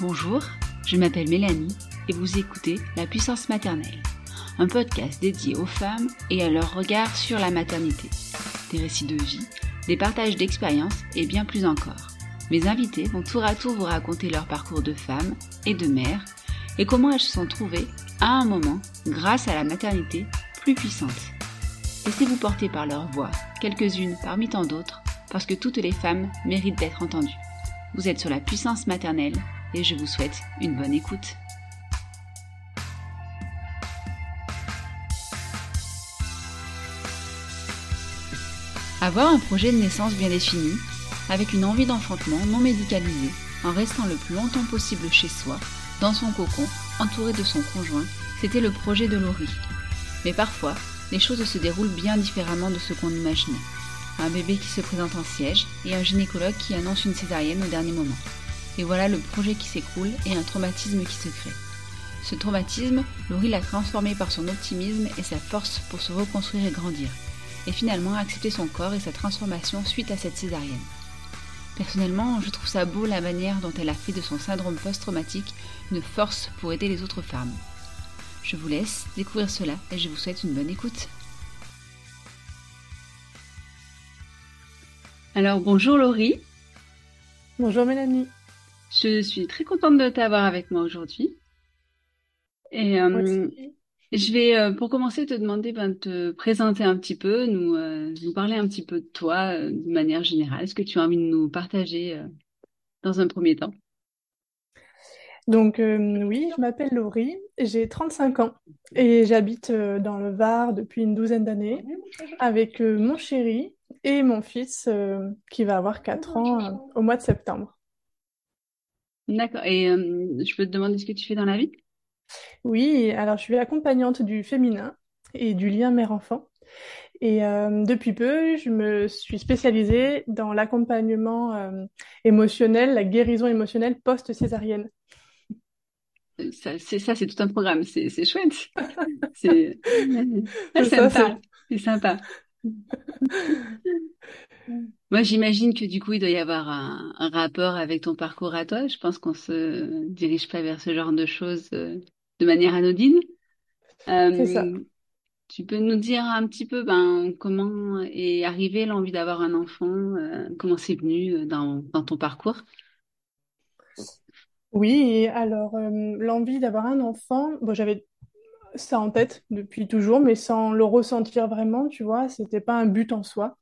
Bonjour, je m'appelle Mélanie et vous écoutez La puissance maternelle un podcast dédié aux femmes et à leur regard sur la maternité. Des récits de vie, des partages d'expériences et bien plus encore. Mes invités vont tour à tour vous raconter leur parcours de femme et de mère et comment elles se sont trouvées, à un moment, grâce à la maternité, plus puissantes. Laissez-vous porter par leur voix, quelques-unes parmi tant d'autres, parce que toutes les femmes méritent d'être entendues. Vous êtes sur la puissance maternelle et je vous souhaite une bonne écoute. Avoir un projet de naissance bien défini, avec une envie d'enfantement non médicalisée, en restant le plus longtemps possible chez soi, dans son cocon, entouré de son conjoint, c'était le projet de Laurie. Mais parfois, les choses se déroulent bien différemment de ce qu'on imaginait. Un bébé qui se présente en siège et un gynécologue qui annonce une césarienne au dernier moment. Et voilà le projet qui s'écroule et un traumatisme qui se crée. Ce traumatisme, Laurie l'a transformé par son optimisme et sa force pour se reconstruire et grandir et finalement accepter son corps et sa transformation suite à cette césarienne. Personnellement, je trouve ça beau la manière dont elle a fait de son syndrome post-traumatique une force pour aider les autres femmes. Je vous laisse découvrir cela et je vous souhaite une bonne écoute. Alors bonjour Laurie. Bonjour Mélanie. Je suis très contente de t'avoir avec moi aujourd'hui. Et euh, je vais, euh, pour commencer, te demander ben, de te présenter un petit peu, nous, euh, nous parler un petit peu de toi de manière générale. Est-ce que tu as envie de nous partager dans un premier temps? Donc oui, je m'appelle Laurie, j'ai 35 ans et j'habite dans le Var depuis une douzaine d'années avec mon chéri et mon fils qui va avoir 4 ans au mois de septembre. D'accord. Et je peux te demander ce que tu fais dans la vie? Oui, alors je suis accompagnante du féminin et du lien mère-enfant. Et euh, depuis peu, je me suis spécialisée dans l'accompagnement euh, émotionnel, la guérison émotionnelle post-césarienne. Ça, c'est ça, c'est tout un programme. C'est, c'est chouette. C'est, sympa. C'est sympa. Moi, j'imagine que du coup, il doit y avoir un, rapport avec ton parcours à toi. Je pense qu'on se dirige pas vers ce genre de choses euh, de manière anodine. C'est ça. Euh, tu peux nous dire un petit peu ben, comment est arrivée l'envie d'avoir un enfant, euh, comment c'est venu dans, dans ton parcours? Oui, alors l'envie d'avoir un enfant, bon, j'avais ça en tête depuis toujours, mais sans le ressentir vraiment, tu vois, c'était pas un but en soi.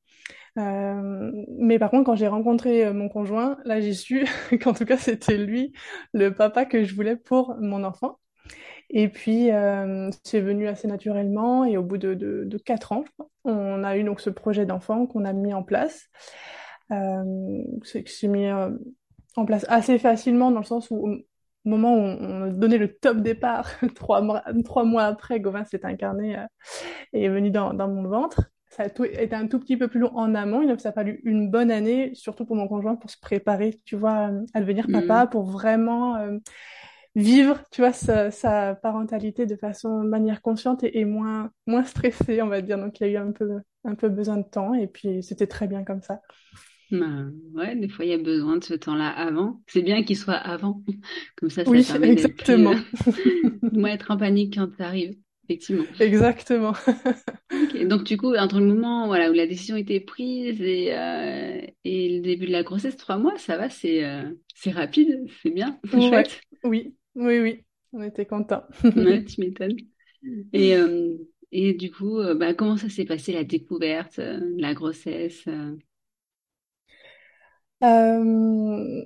Euh, mais par contre, quand j'ai rencontré euh, mon conjoint, là, j'ai su qu'en tout cas, c'était lui, le papa que je voulais pour mon enfant. Et puis, euh, c'est venu assez naturellement. Et au bout de, de, de 4 ans, on a eu donc ce projet d'enfant qu'on a mis en place. Euh, c'est mis euh, en place assez facilement dans le sens où au moment où on, a donné le top départ, trois mois, trois mois après, Gauvin s'est incarné et est venu dans, dans mon ventre ça a été un tout petit peu plus long en amont. Il a fallu une bonne année, surtout pour mon conjoint, pour se préparer, tu vois, à devenir mm. papa, pour vraiment euh, vivre, tu vois, sa, parentalité de façon manière consciente et, moins moins stressée, on va dire. Donc il a eu un peu un peu besoin de temps et puis c'était très bien comme ça. Ben, ouais, des fois il y a besoin de ce temps-là avant. C'est bien qu'il soit avant, comme ça, ça oui, permet exactement. de moins être en panique quand ça arrive effectivement. Exactement. Donc du coup, entre le moment voilà, où la décision était prise et, euh, et le début de la grossesse, trois mois, ça va, c'est euh, rapide, c'est bien, c'est chouette. Oui, oui, oui, on était contents. Ouais, tu m'étonnes. Et, euh, et du coup, bah, comment ça s'est passé la découverte, la grossesse? Euh,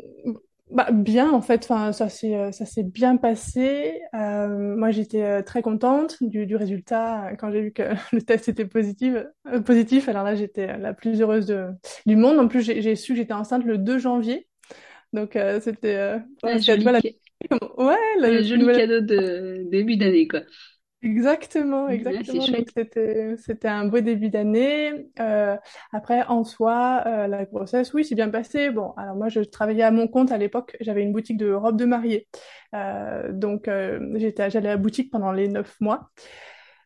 bah, bien, en fait, enfin, ça s'est, euh, ça s'est bien passé. Euh, moi, j'étais euh, très contente du, du résultat euh, quand j'ai vu que le test était positif. euh, positif. Alors là, j'étais la plus heureuse de, du monde. En plus, j'ai su que j'étais enceinte le 2 janvier. Donc, euh, c'était, euh, ouais, la, ouais, la joli cadeau de début d'année, quoi. Exactement, exactement. Donc chouette. c'était c'était un beau début d'année. Euh, après, en soi, euh, la grossesse, oui, c'est bien passé. Bon, alors moi, je travaillais à mon compte à l'époque. J'avais une boutique de robes de mariée. Euh, donc euh, j'étais j'allais à la boutique pendant les neuf mois.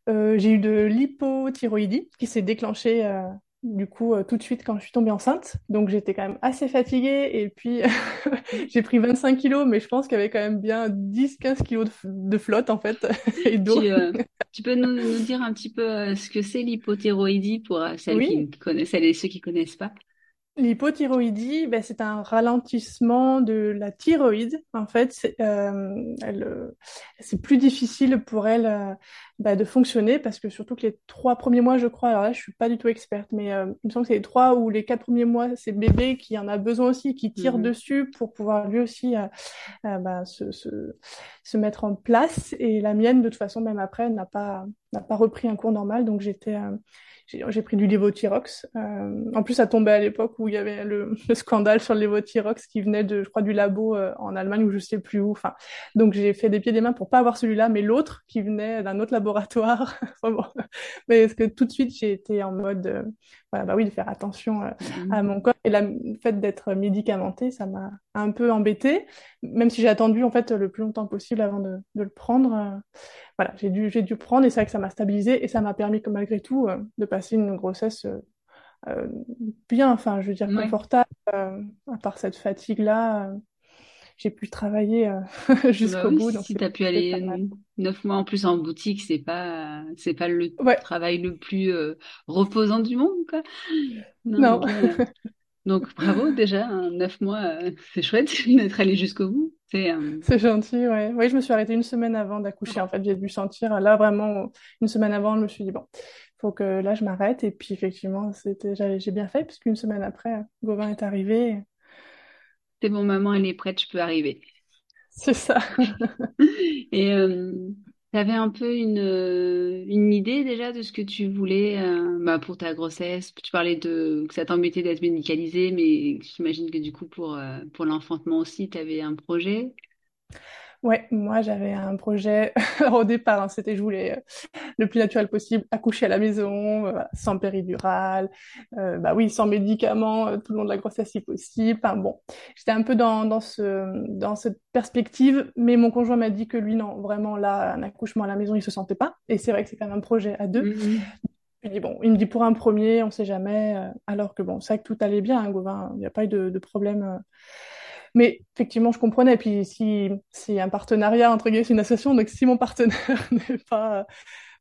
Euh, j'ai eu de l'hypothyroïdie qui s'est déclenchée euh, du coup euh, tout de suite quand je suis tombée enceinte. Donc j'étais quand même assez fatiguée et puis j'ai pris 25 kilos, mais je pense qu'il y avait quand même bien 10-15 kilos de, flotte en fait et d'eau. Tu, euh, tu peux nous, nous dire un petit peu euh, ce que c'est l'hypothyroïdie pour euh, celles qui Oui, ne connaissent, celles et ceux qui connaissent pas? L'hypothyroïdie, ben, c'est un ralentissement de la thyroïde. En fait, c'est euh, euh, plus difficile pour elle euh, ben, de fonctionner parce que surtout que les trois premiers mois, je crois, alors là, je suis pas du tout experte, mais euh, il me semble que c'est les trois ou les quatre premiers mois, c'est bébé qui en a besoin aussi, qui tire Mhm. dessus pour pouvoir lui aussi euh, ben, se, se, se mettre en place. Et la mienne, de toute façon, même après, n'a pas, n'a pas repris un cours normal, donc j'étais euh, j'ai pris du Levothyrox. Euh, en plus, ça tombait à l'époque où il y avait le, le scandale sur le Levothyrox qui venait de, je crois, du labo euh, en Allemagne ou je sais plus où. Enfin, donc j'ai fait des pieds et des mains pour pas avoir celui-là, mais l'autre qui venait d'un autre laboratoire. Enfin bon. Mais parce que tout de suite, j'ai été en mode, euh, voilà, bah oui, de faire attention euh, à Mhm. mon corps. Et la- le fait d'être médicamentée, ça m'a un peu embêtée, même si j'ai attendu en fait le plus longtemps possible avant de, de le prendre. euh, voilà, j'ai dû, j'ai dû prendre et c'est vrai que ça m'a stabilisé et ça m'a permis, que, malgré tout, euh, de passer une grossesse bien, enfin, je veux dire, confortable. à part cette fatigue-là, j'ai pu travailler euh, Bah jusqu'au oui, bout, donc si tu as pu aller neuf mois en plus en boutique, c'est pas c'est pas le Ouais, travail le plus euh, reposant du monde, quoi. Non, non, donc bravo déjà, hein, neuf mois, euh, c'est chouette d'être allé jusqu'au bout. C'est euh, gentil, ouais. Oui, je me suis arrêtée une semaine avant d'accoucher, en fait, j'ai dû sentir, là, vraiment, une semaine avant, je me suis dit, bon, faut que là, je m'arrête, et puis, effectivement, c'était, j'ai bien fait, puisqu'une semaine après, Gauvin est arrivé, c'est bon, maman, elle est prête, je peux arriver. c'est ça. Et euh, t'avais un peu une euh, une idée déjà de ce que tu voulais euh, bah, pour ta grossesse? Tu parlais de que ça t'embêtait d'être médicalisée, mais j'imagine que du coup pour euh, pour l'enfantement aussi, t'avais un projet? Ouais, moi j'avais un projet au départ, hein, c'était je voulais euh, le plus naturel possible, accoucher à la maison, euh, sans péridurale, euh, bah oui, sans médicaments euh, tout le long de la grossesse si possible. Enfin bon, j'étais un peu dans, dans ce, dans cette perspective, mais mon conjoint m'a dit que lui, non, vraiment là, un accouchement à la maison, il se sentait pas. Et c'est vrai que c'est quand même un projet à deux. Mhm. Je lui dis, bon, il me dit pour un premier, on sait jamais, euh, alors que bon, c'est vrai que tout allait bien, hein, Gauvin, il n'y a pas eu de, de problème. Mais effectivement, je comprenais. Puis si, si un partenariat, entre guillemets, c'est une association, donc si mon partenaire n'est pas,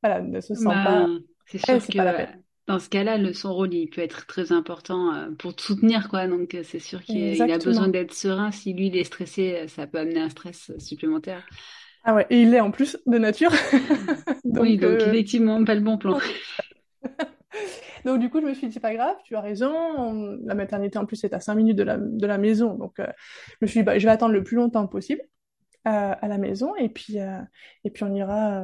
voilà, ne se sent pas, Bah, c'est ouais, sûr c'est que pas la peine. dans ce cas-là, le son rôle, il peut être très important euh, pour te soutenir, quoi. Donc, euh, c'est sûr qu'il il a besoin d'être serein. Si lui, il est stressé, euh, ça peut amener un stress supplémentaire. Ah ouais, et il l'est en plus de nature. Oui, Donc, donc euh, effectivement, pas le bon plan. Donc du coup, je me suis dit, c'est pas grave, tu as raison. On- La maternité, en plus, est à 5 minutes de la, de la maison. Donc, euh, je me suis dit, bah, je vais attendre le plus longtemps possible euh, à la maison. Et puis, euh, et puis on ira,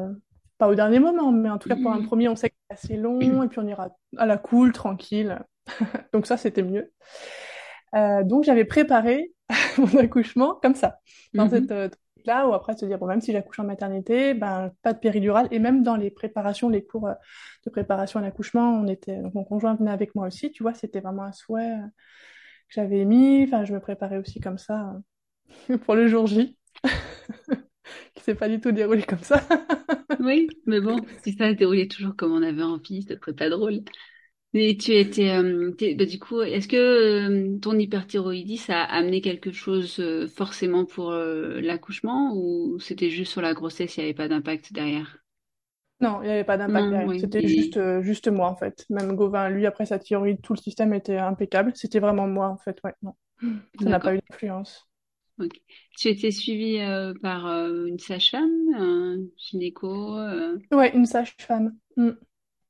pas au dernier moment, mais en tout cas, pour un premier, on sait que c'est assez long. Et puis, on ira à la cool, tranquille. Donc, ça, c'était mieux. Donc, j'avais préparé mon accouchement comme ça, dans cette Mhm. euh, là où après se dire, bon, même si j'accouche en maternité, ben, pas de péridurale. Et même dans les préparations, les cours euh, de préparation à l'accouchement, on était, donc mon conjoint venait avec moi aussi, tu vois, c'était vraiment un souhait euh, que j'avais émis. Enfin, je me préparais aussi comme ça euh, pour le jour J, qui s'est pas du tout déroulé comme ça. Oui, mais bon, si ça se déroulait toujours comme on avait envie, ce serait pas drôle. Mais tu étais, euh, bah, du coup, est-ce que euh, ton hyperthyroïdie, ça a amené quelque chose euh, forcément pour euh, l'accouchement ou c'était juste sur la grossesse, il n'y avait pas d'impact derrière? Non, il n'y avait pas d'impact Non, derrière. oui. C'était juste, Et juste moi, en fait. Même Gauvin, lui, après sa thyroïde, tout le système était impeccable. C'était vraiment moi, en fait. Ouais, non. Ça n'a pas d'accord. eu d'influence. Ok. Tu étais suivie euh, par euh, une sage-femme, un gynéco, euh, Ouais, une sage-femme. Mm.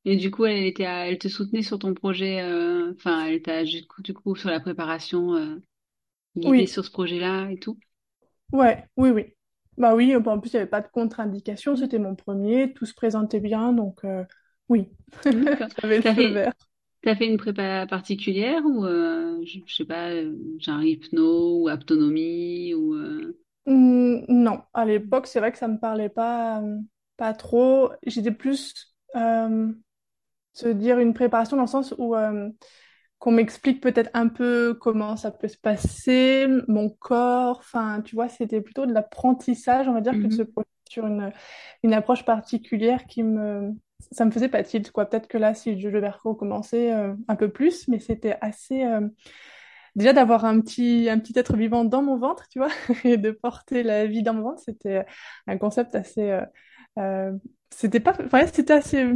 Et du coup, elle était, elle te soutenait sur ton projet, euh, enfin, elle t'a du coup, du coup sur la préparation, euh, guidée Oui, sur ce projet-là et tout? ouais, oui, oui. Bah oui, euh, en plus, il n'y avait pas de contre-indication, c'était mon premier, tout se présentait bien, donc euh, oui, D'accord. j'avais le T'as feu fait, vert. t'as fait une prépa particulière ou, euh, je, je sais pas, euh, genre hypno ou aptonomie ou. euh, Mm, non, à l'époque, c'est vrai que ça me parlait pas, euh, pas trop. J'étais plus, se dire une préparation dans le sens où euh, qu'on m'explique peut-être un peu comment ça peut se passer, mon corps, enfin, tu vois, c'était plutôt de l'apprentissage, on va dire, que de se mhm. projeter sur une, une approche particulière qui me... Ça me faisait pas tilt, quoi. Peut-être que là, si je devais recommencer euh, un peu plus, mais c'était assez... euh, Déjà d'avoir un petit, un petit être vivant dans mon ventre, tu vois, et de porter la vie dans mon ventre, c'était un concept assez... euh, euh, c'était pas... Ouais, c'était assez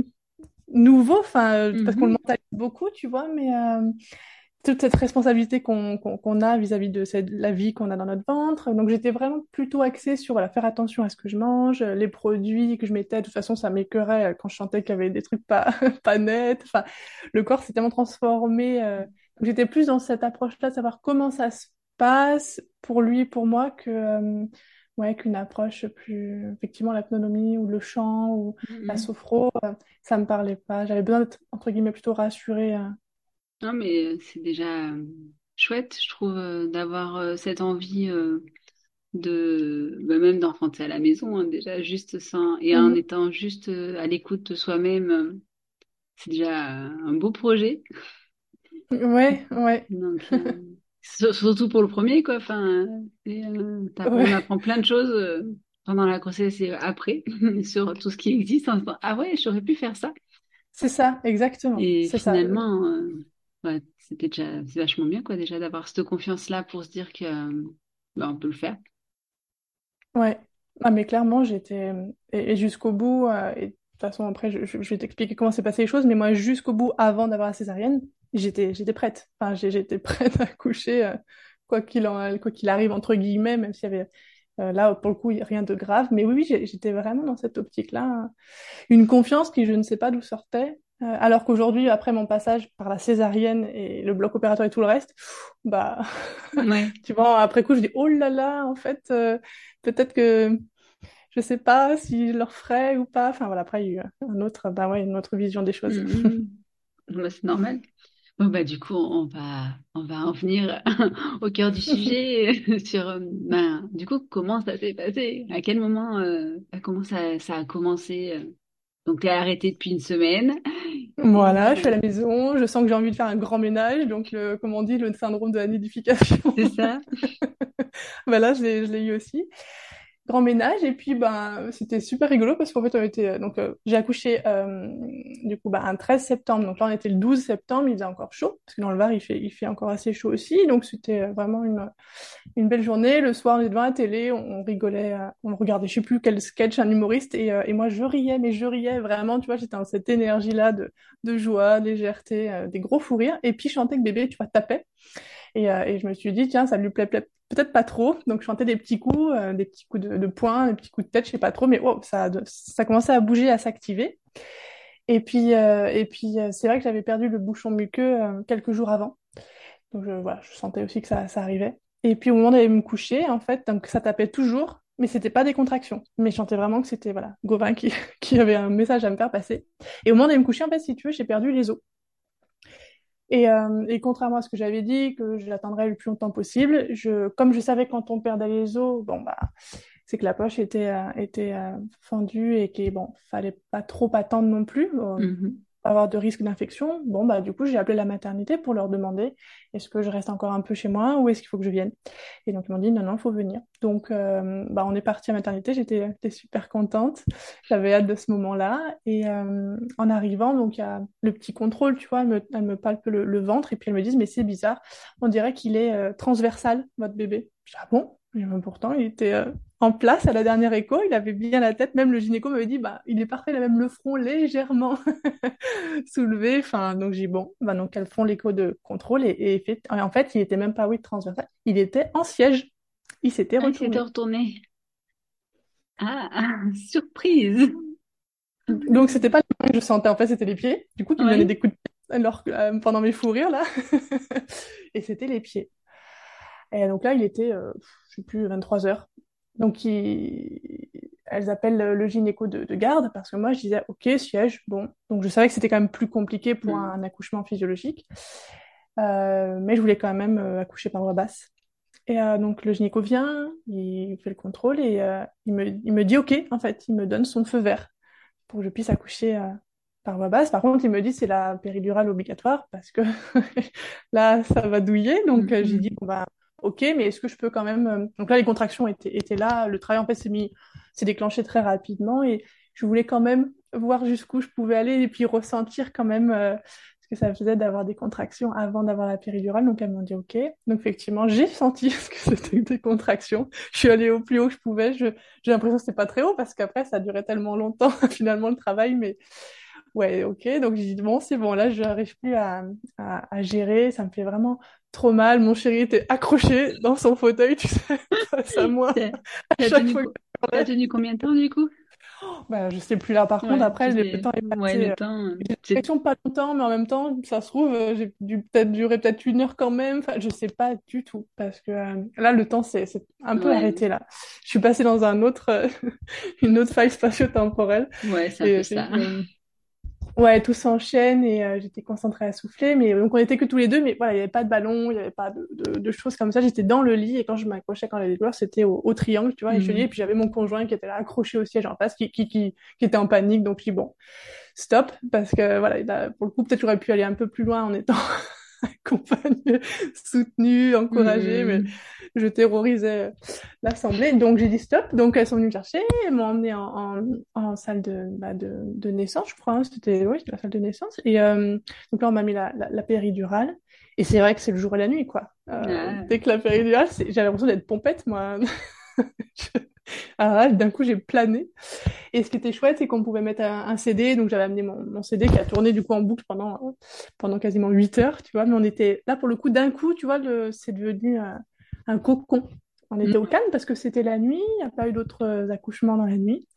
nouveau, enfin, euh, parce qu'on le Mhm. mentalise beaucoup, tu vois, mais euh, toute cette responsabilité qu'on a vis-à-vis de cette, la vie qu'on a dans notre ventre. Donc j'étais vraiment plutôt axée sur voilà, faire attention à ce que je mange, euh, les produits que je mettais. De toute façon, ça m'écœurait euh, quand je sentais qu'il y avait des trucs pas, pas nets. Enfin, le corps s'est tellement transformé. euh, donc j'étais plus dans cette approche-là, de savoir comment ça se passe pour lui, pour moi, que euh, ouais, qu'une approche plus effectivement l'autonomie ou le chant ou la Mhm. sophro. euh, ça me parlait pas. J'avais besoin d'être, entre guillemets, plutôt rassurée. euh. Non, mais c'est déjà euh, chouette, je trouve, euh, d'avoir cette envie de, bah, même d'enfanter à la maison, hein, déjà juste sans, et en Mhm. étant juste à l'écoute de soi-même, c'est déjà un beau projet. Ouais, ouais, Donc, surtout pour le premier, quoi. Enfin, euh, on apprend plein de choses euh, pendant la grossesse et après sur tout ce qui existe. En se disant, ah ouais, j'aurais pu faire ça. C'est ça, exactement. Et finalement, euh, ouais, c'était déjà, vachement bien, quoi, déjà d'avoir cette confiance-là pour se dire que, euh, bah, on peut le faire. Ouais. Ah, mais clairement, j'étais. Et, et jusqu'au bout, et de toute façon, après, je, je- je vais t'expliquer comment s'est passé les choses, mais moi, jusqu'au bout, avant d'avoir la césarienne, j'étais, j'étais prête. Enfin, j'étais prête à coucher, euh, quoi qu'il en, quoi qu'il arrive, entre guillemets, même s'il y avait. euh, là, pour le coup, rien de grave. Mais oui, j'étais vraiment dans cette optique-là. Une confiance qui, je ne sais pas d'où sortait. Euh, alors qu'aujourd'hui, après mon passage par la césarienne et le bloc opératoire et tout le reste, pff, bah, Ouais. tu vois, après coup, je dis, oh là là, en fait, peut-être que je sais pas si je le referais ou pas. Enfin voilà, après, il y a eu un autre, bah ouais, une autre vision des choses. Mhm. Bah, c'est normal. Bah, du coup, on va, on va en venir au cœur du sujet sur, euh, ben, du coup, comment ça s'est passé? À quel moment, euh, bah, comment ça, ça a commencé? euh? Donc, t'es arrêté depuis une semaine. Voilà, je suis à la maison, je sens que j'ai envie de faire un grand ménage, donc le, comme on dit, le syndrome de la nidification. c'est ça. Voilà, l'ai, je l'ai eu aussi. Grand ménage et puis ben c'était super rigolo parce qu'en fait on était donc euh, j'ai accouché euh, du coup ben, un 13 septembre. Donc là on était le 12 septembre il faisait encore chaud parce que dans le Var il fait il fait encore assez chaud aussi. Donc c'était euh, vraiment une une belle journée. Le soir on était devant la télé on, rigolait on regardait je sais plus quel sketch un humoriste et, et moi je riais mais je riais vraiment tu vois j'étais dans cette énergie là de de joie légèreté des gros fous rires. Et puis je chantais que bébé tu vois tapait et, euh, et je me suis dit, tiens, ça lui plaît, peut-être pas trop. Donc, je chantais des petits coups, euh, des petits coups de, de poing, des petits coups de tête, je sais pas trop, mais oh, ça, ça commençait à bouger, à s'activer. Et puis, euh, et puis euh, c'est vrai que j'avais perdu le bouchon muqueux euh, quelques jours avant. Donc, je, voilà, je sentais aussi que ça, ça arrivait. Et puis, au moment d'aller me coucher, en fait, donc ça tapait toujours, mais c'était pas des contractions. Mais je sentais vraiment que c'était, voilà, Gauvin qui, qui avait un message à me faire passer. Et au moment d'aller me coucher, en fait, si tu veux, j'ai perdu les os. Et, euh, et contrairement à ce que j'avais dit, que je le plus longtemps possible, je, comme je savais quand on perdait les os, bon bah, c'est que la poche était, euh, euh, fendue et qu'il bon, fallait pas trop attendre non plus, euh, Mhm. Avoir de risque d'infection. Bon bah du coup j'ai appelé la maternité pour leur demander est-ce que je reste encore un peu chez moi ou est-ce qu'il faut que je vienne? Et donc ils m'ont dit non non, il faut venir. Donc euh, bah on est parti à maternité, j'étais super contente, j'avais hâte de ce moment-là et euh, en arrivant donc il y a le petit contrôle, tu vois, elle me, elle me palpe le, ventre et puis elle me dit mais c'est bizarre, on dirait qu'il est euh, transversal votre bébé. Je ah bon? Et, pourtant il était euh, en place à la dernière écho, il avait bien la tête, même le gynéco m'avait dit bah il est parfait, il a même le front légèrement soulevé. Enfin, donc j'ai dit, bon, bah, donc elles font l'écho de contrôle et, et, fait- et en fait, il était même pas, oui, transversal, il était en siège. il s'était Ah, il retourné. s'était retourné. Ah, ah, surprise. Donc, c'était pas mains que je sentais, en fait, c'était les pieds. Du coup, qui me Ouais. des coups de pied alors, que- euh, pendant mes fous rires, là. Et c'était les pieds. Et donc là, il était, euh, je sais plus, 23 heures. Donc, il- elles appellent le gynéco de, de garde parce que moi, je disais, OK, siège, bon. Donc, je savais que c'était quand même plus compliqué pour Mm. un accouchement physiologique. Euh, mais je voulais quand même euh, accoucher par voie basse. Et euh, donc, le gynéco vient, il fait le contrôle et euh, il me, il me dit OK, en fait, il me donne son feu vert pour que je puisse accoucher euh, par voie basse. Par contre, il me dit c'est la péridurale obligatoire parce que là, ça va douiller. Donc, euh, j'ai Mhm. dit bon bah ok, mais est-ce que je peux quand même euh, Donc là, les contractions étaient, étaient là. Le travail en fait s'est mis, s'est déclenché très rapidement et je voulais quand même voir jusqu'où je pouvais aller et puis ressentir quand même euh, ce que ça faisait d'avoir des contractions avant d'avoir la péridurale. Donc elles m'ont dit ok. Donc effectivement, j'ai senti ce que c'était des contractions. Je suis allée au plus haut que je pouvais. J'ai l'impression que c'était pas très haut parce qu'après ça durait tellement longtemps finalement le travail, mais Ouais, ok. Donc j'ai dit, bon, c'est bon, là, je n'arrive plus à, à, à gérer. Ça me fait vraiment trop mal. Mon chéri était accroché dans son fauteuil, tu sais, face à moi. À chaque tenu, fois que t'as tenu combien de temps du coup? Bah, je sais plus là. Par contre, Ouais, après, le temps est Ouais, passé. le euh, temps. euh, J'ai l'impression pas longtemps, mais en même temps, ça se trouve, euh, j'ai dû peut-être durer peut-être une heure quand même. Enfin, je sais pas du tout. Parce que euh, là, le temps s'est c'est un peu Ouais, arrêté là. Je suis passée dans un autre, une autre faille spatio-temporelle. ouais, Et peu j'ai ça. Ouais, tout s'enchaîne et euh, j'étais concentrée à souffler. Mais donc, on était que tous les deux, mais voilà, il n'y avait pas de ballon, il n'y avait pas de, de, de choses comme ça. J'étais dans le lit et quand je m'accrochais quand des douleurs, c'était au, au triangle, tu vois. Et Mhm. puis j'avais mon conjoint qui était là accroché au siège en face, qui, qui, qui, qui était en panique. Donc, je dis bon, stop, parce que voilà, pour le coup, peut-être j'aurais pu aller un peu plus loin en étant accompagnée, soutenue, encouragée, mais Mhm. je terrorisais l'assemblée. Donc j'ai dit stop. Donc elles sont venues me chercher, elles m'ont emmenée en, en, en salle de, bah, de, de naissance, je crois. hein. C'était oui, c'était la salle de naissance. Et euh, donc là on m'a mis la, la, la péridurale. Et c'est vrai que c'est le jour et la nuit, quoi. Euh, Ah, dès que la péridurale, j'avais l'impression d'être pompette, moi. Je- Alors là, d'un coup, j'ai plané. Et ce qui était chouette, c'est qu'on pouvait mettre un, un CD. Donc, j'avais amené mon, mon CD qui a tourné du coup en boucle pendant, pendant quasiment 8 heures, tu vois. Mais on était là pour le coup, d'un coup, tu vois, le, c'est devenu euh, un cocon. On était au Mhm. calme parce que c'était la nuit, il n'y a pas eu d'autres euh, accouchements dans la nuit.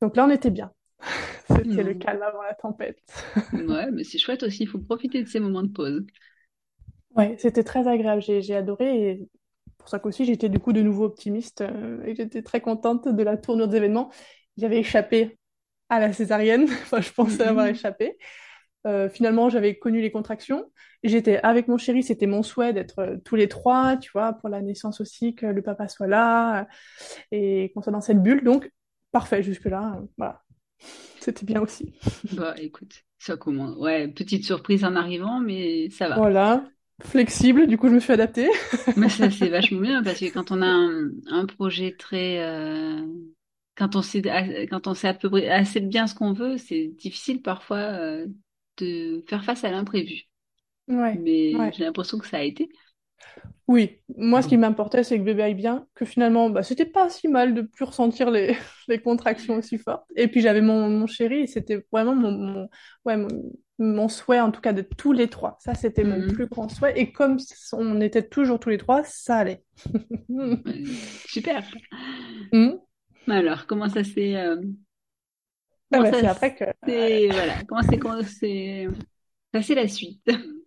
Donc là, on était bien. C'était le Non. calme avant la tempête. Ouais, mais c'est chouette aussi, il faut profiter de ces moments de pause. Ouais, c'était très agréable. J'ai, j'ai adoré. Et pour ça qu'aussi, j'étais du coup de nouveau optimiste euh, et j'étais très contente de la tournure des événements. J'avais échappé à la césarienne. Enfin, je pensais avoir Mhm. échappé. Euh, finalement, j'avais connu les contractions. J'étais avec mon chéri, c'était mon souhait d'être euh, tous les trois, tu vois, pour la naissance aussi, que le papa soit là et qu'on soit dans cette bulle. Donc, parfait, jusque-là, voilà. C'était bien aussi. Bah, écoute, ça commence. Ouais, petite surprise en arrivant, mais ça va. Voilà. Flexible, du coup, je me suis adaptée. Mais ça, c'est vachement bien parce que quand on a un, un projet très, euh, quand on sait, quand on sait à peu près assez bien ce qu'on veut, c'est difficile parfois, euh, de faire face à l'imprévu. Ouais, Mais ouais. j'ai l'impression que ça a été. Oui, moi, ce qui m'importait, c'est que bébé aille bien, que finalement, bah, c'était pas si mal de plus ressentir les, les contractions aussi fortes. Et puis, j'avais mon, mon chéri, c'était vraiment mon, mon, ouais, mon, mon souhait, en tout cas, de tous les trois. Ça, c'était mon Mhm. plus grand souhait. Et comme on était toujours tous les trois, ça allait. Super. Mhm. Alors, comment ça s'est, euh, Ah bah, c'est après que, voilà, comment c'est, comment c'est, ça c'est la suite?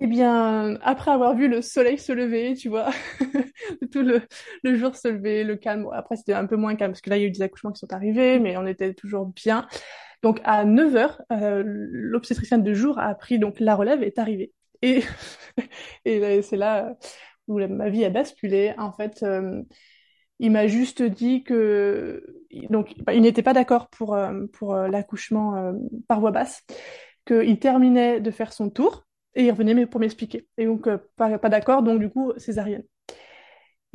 eh bien, après avoir vu le soleil se lever, tu vois, tout le, le jour se lever, le calme. Après, c'était un peu moins calme, parce que là, il y a eu des accouchements qui sont arrivés, mais on était toujours bien. Donc, à 9 heures, euh, l'obstétricienne de jour a appris, donc la relève est arrivée. Et, c'est là où ma vie a basculé. En fait, euh, il m'a juste dit que donc bah, il n'était pas d'accord pour euh, pour euh, l'accouchement par voie basse, qu'il terminait de faire son tour et il revenait pour m'expliquer. Et donc pas, pas d'accord, donc du coup césarienne.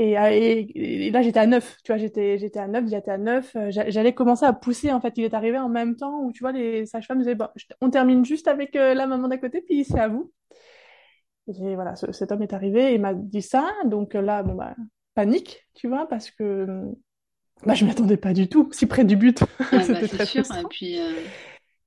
Et, euh, et, et là j'étais à 9, tu vois, j'étais j'étais à 9, j'étais à 9, euh, j'a- j'allais commencer à pousser en fait, il est arrivé en même temps où tu vois les sages-femmes disaient bon, on termine juste avec euh, la maman d'à côté puis c'est à vous. Et voilà, ce- cet homme est arrivé et m'a dit ça, donc là bon bah panique, tu vois, parce que bah, je m'y attendais pas du tout, si près du but. Ah bah, C'était c'est très sûr. Et frustrant. puis, euh,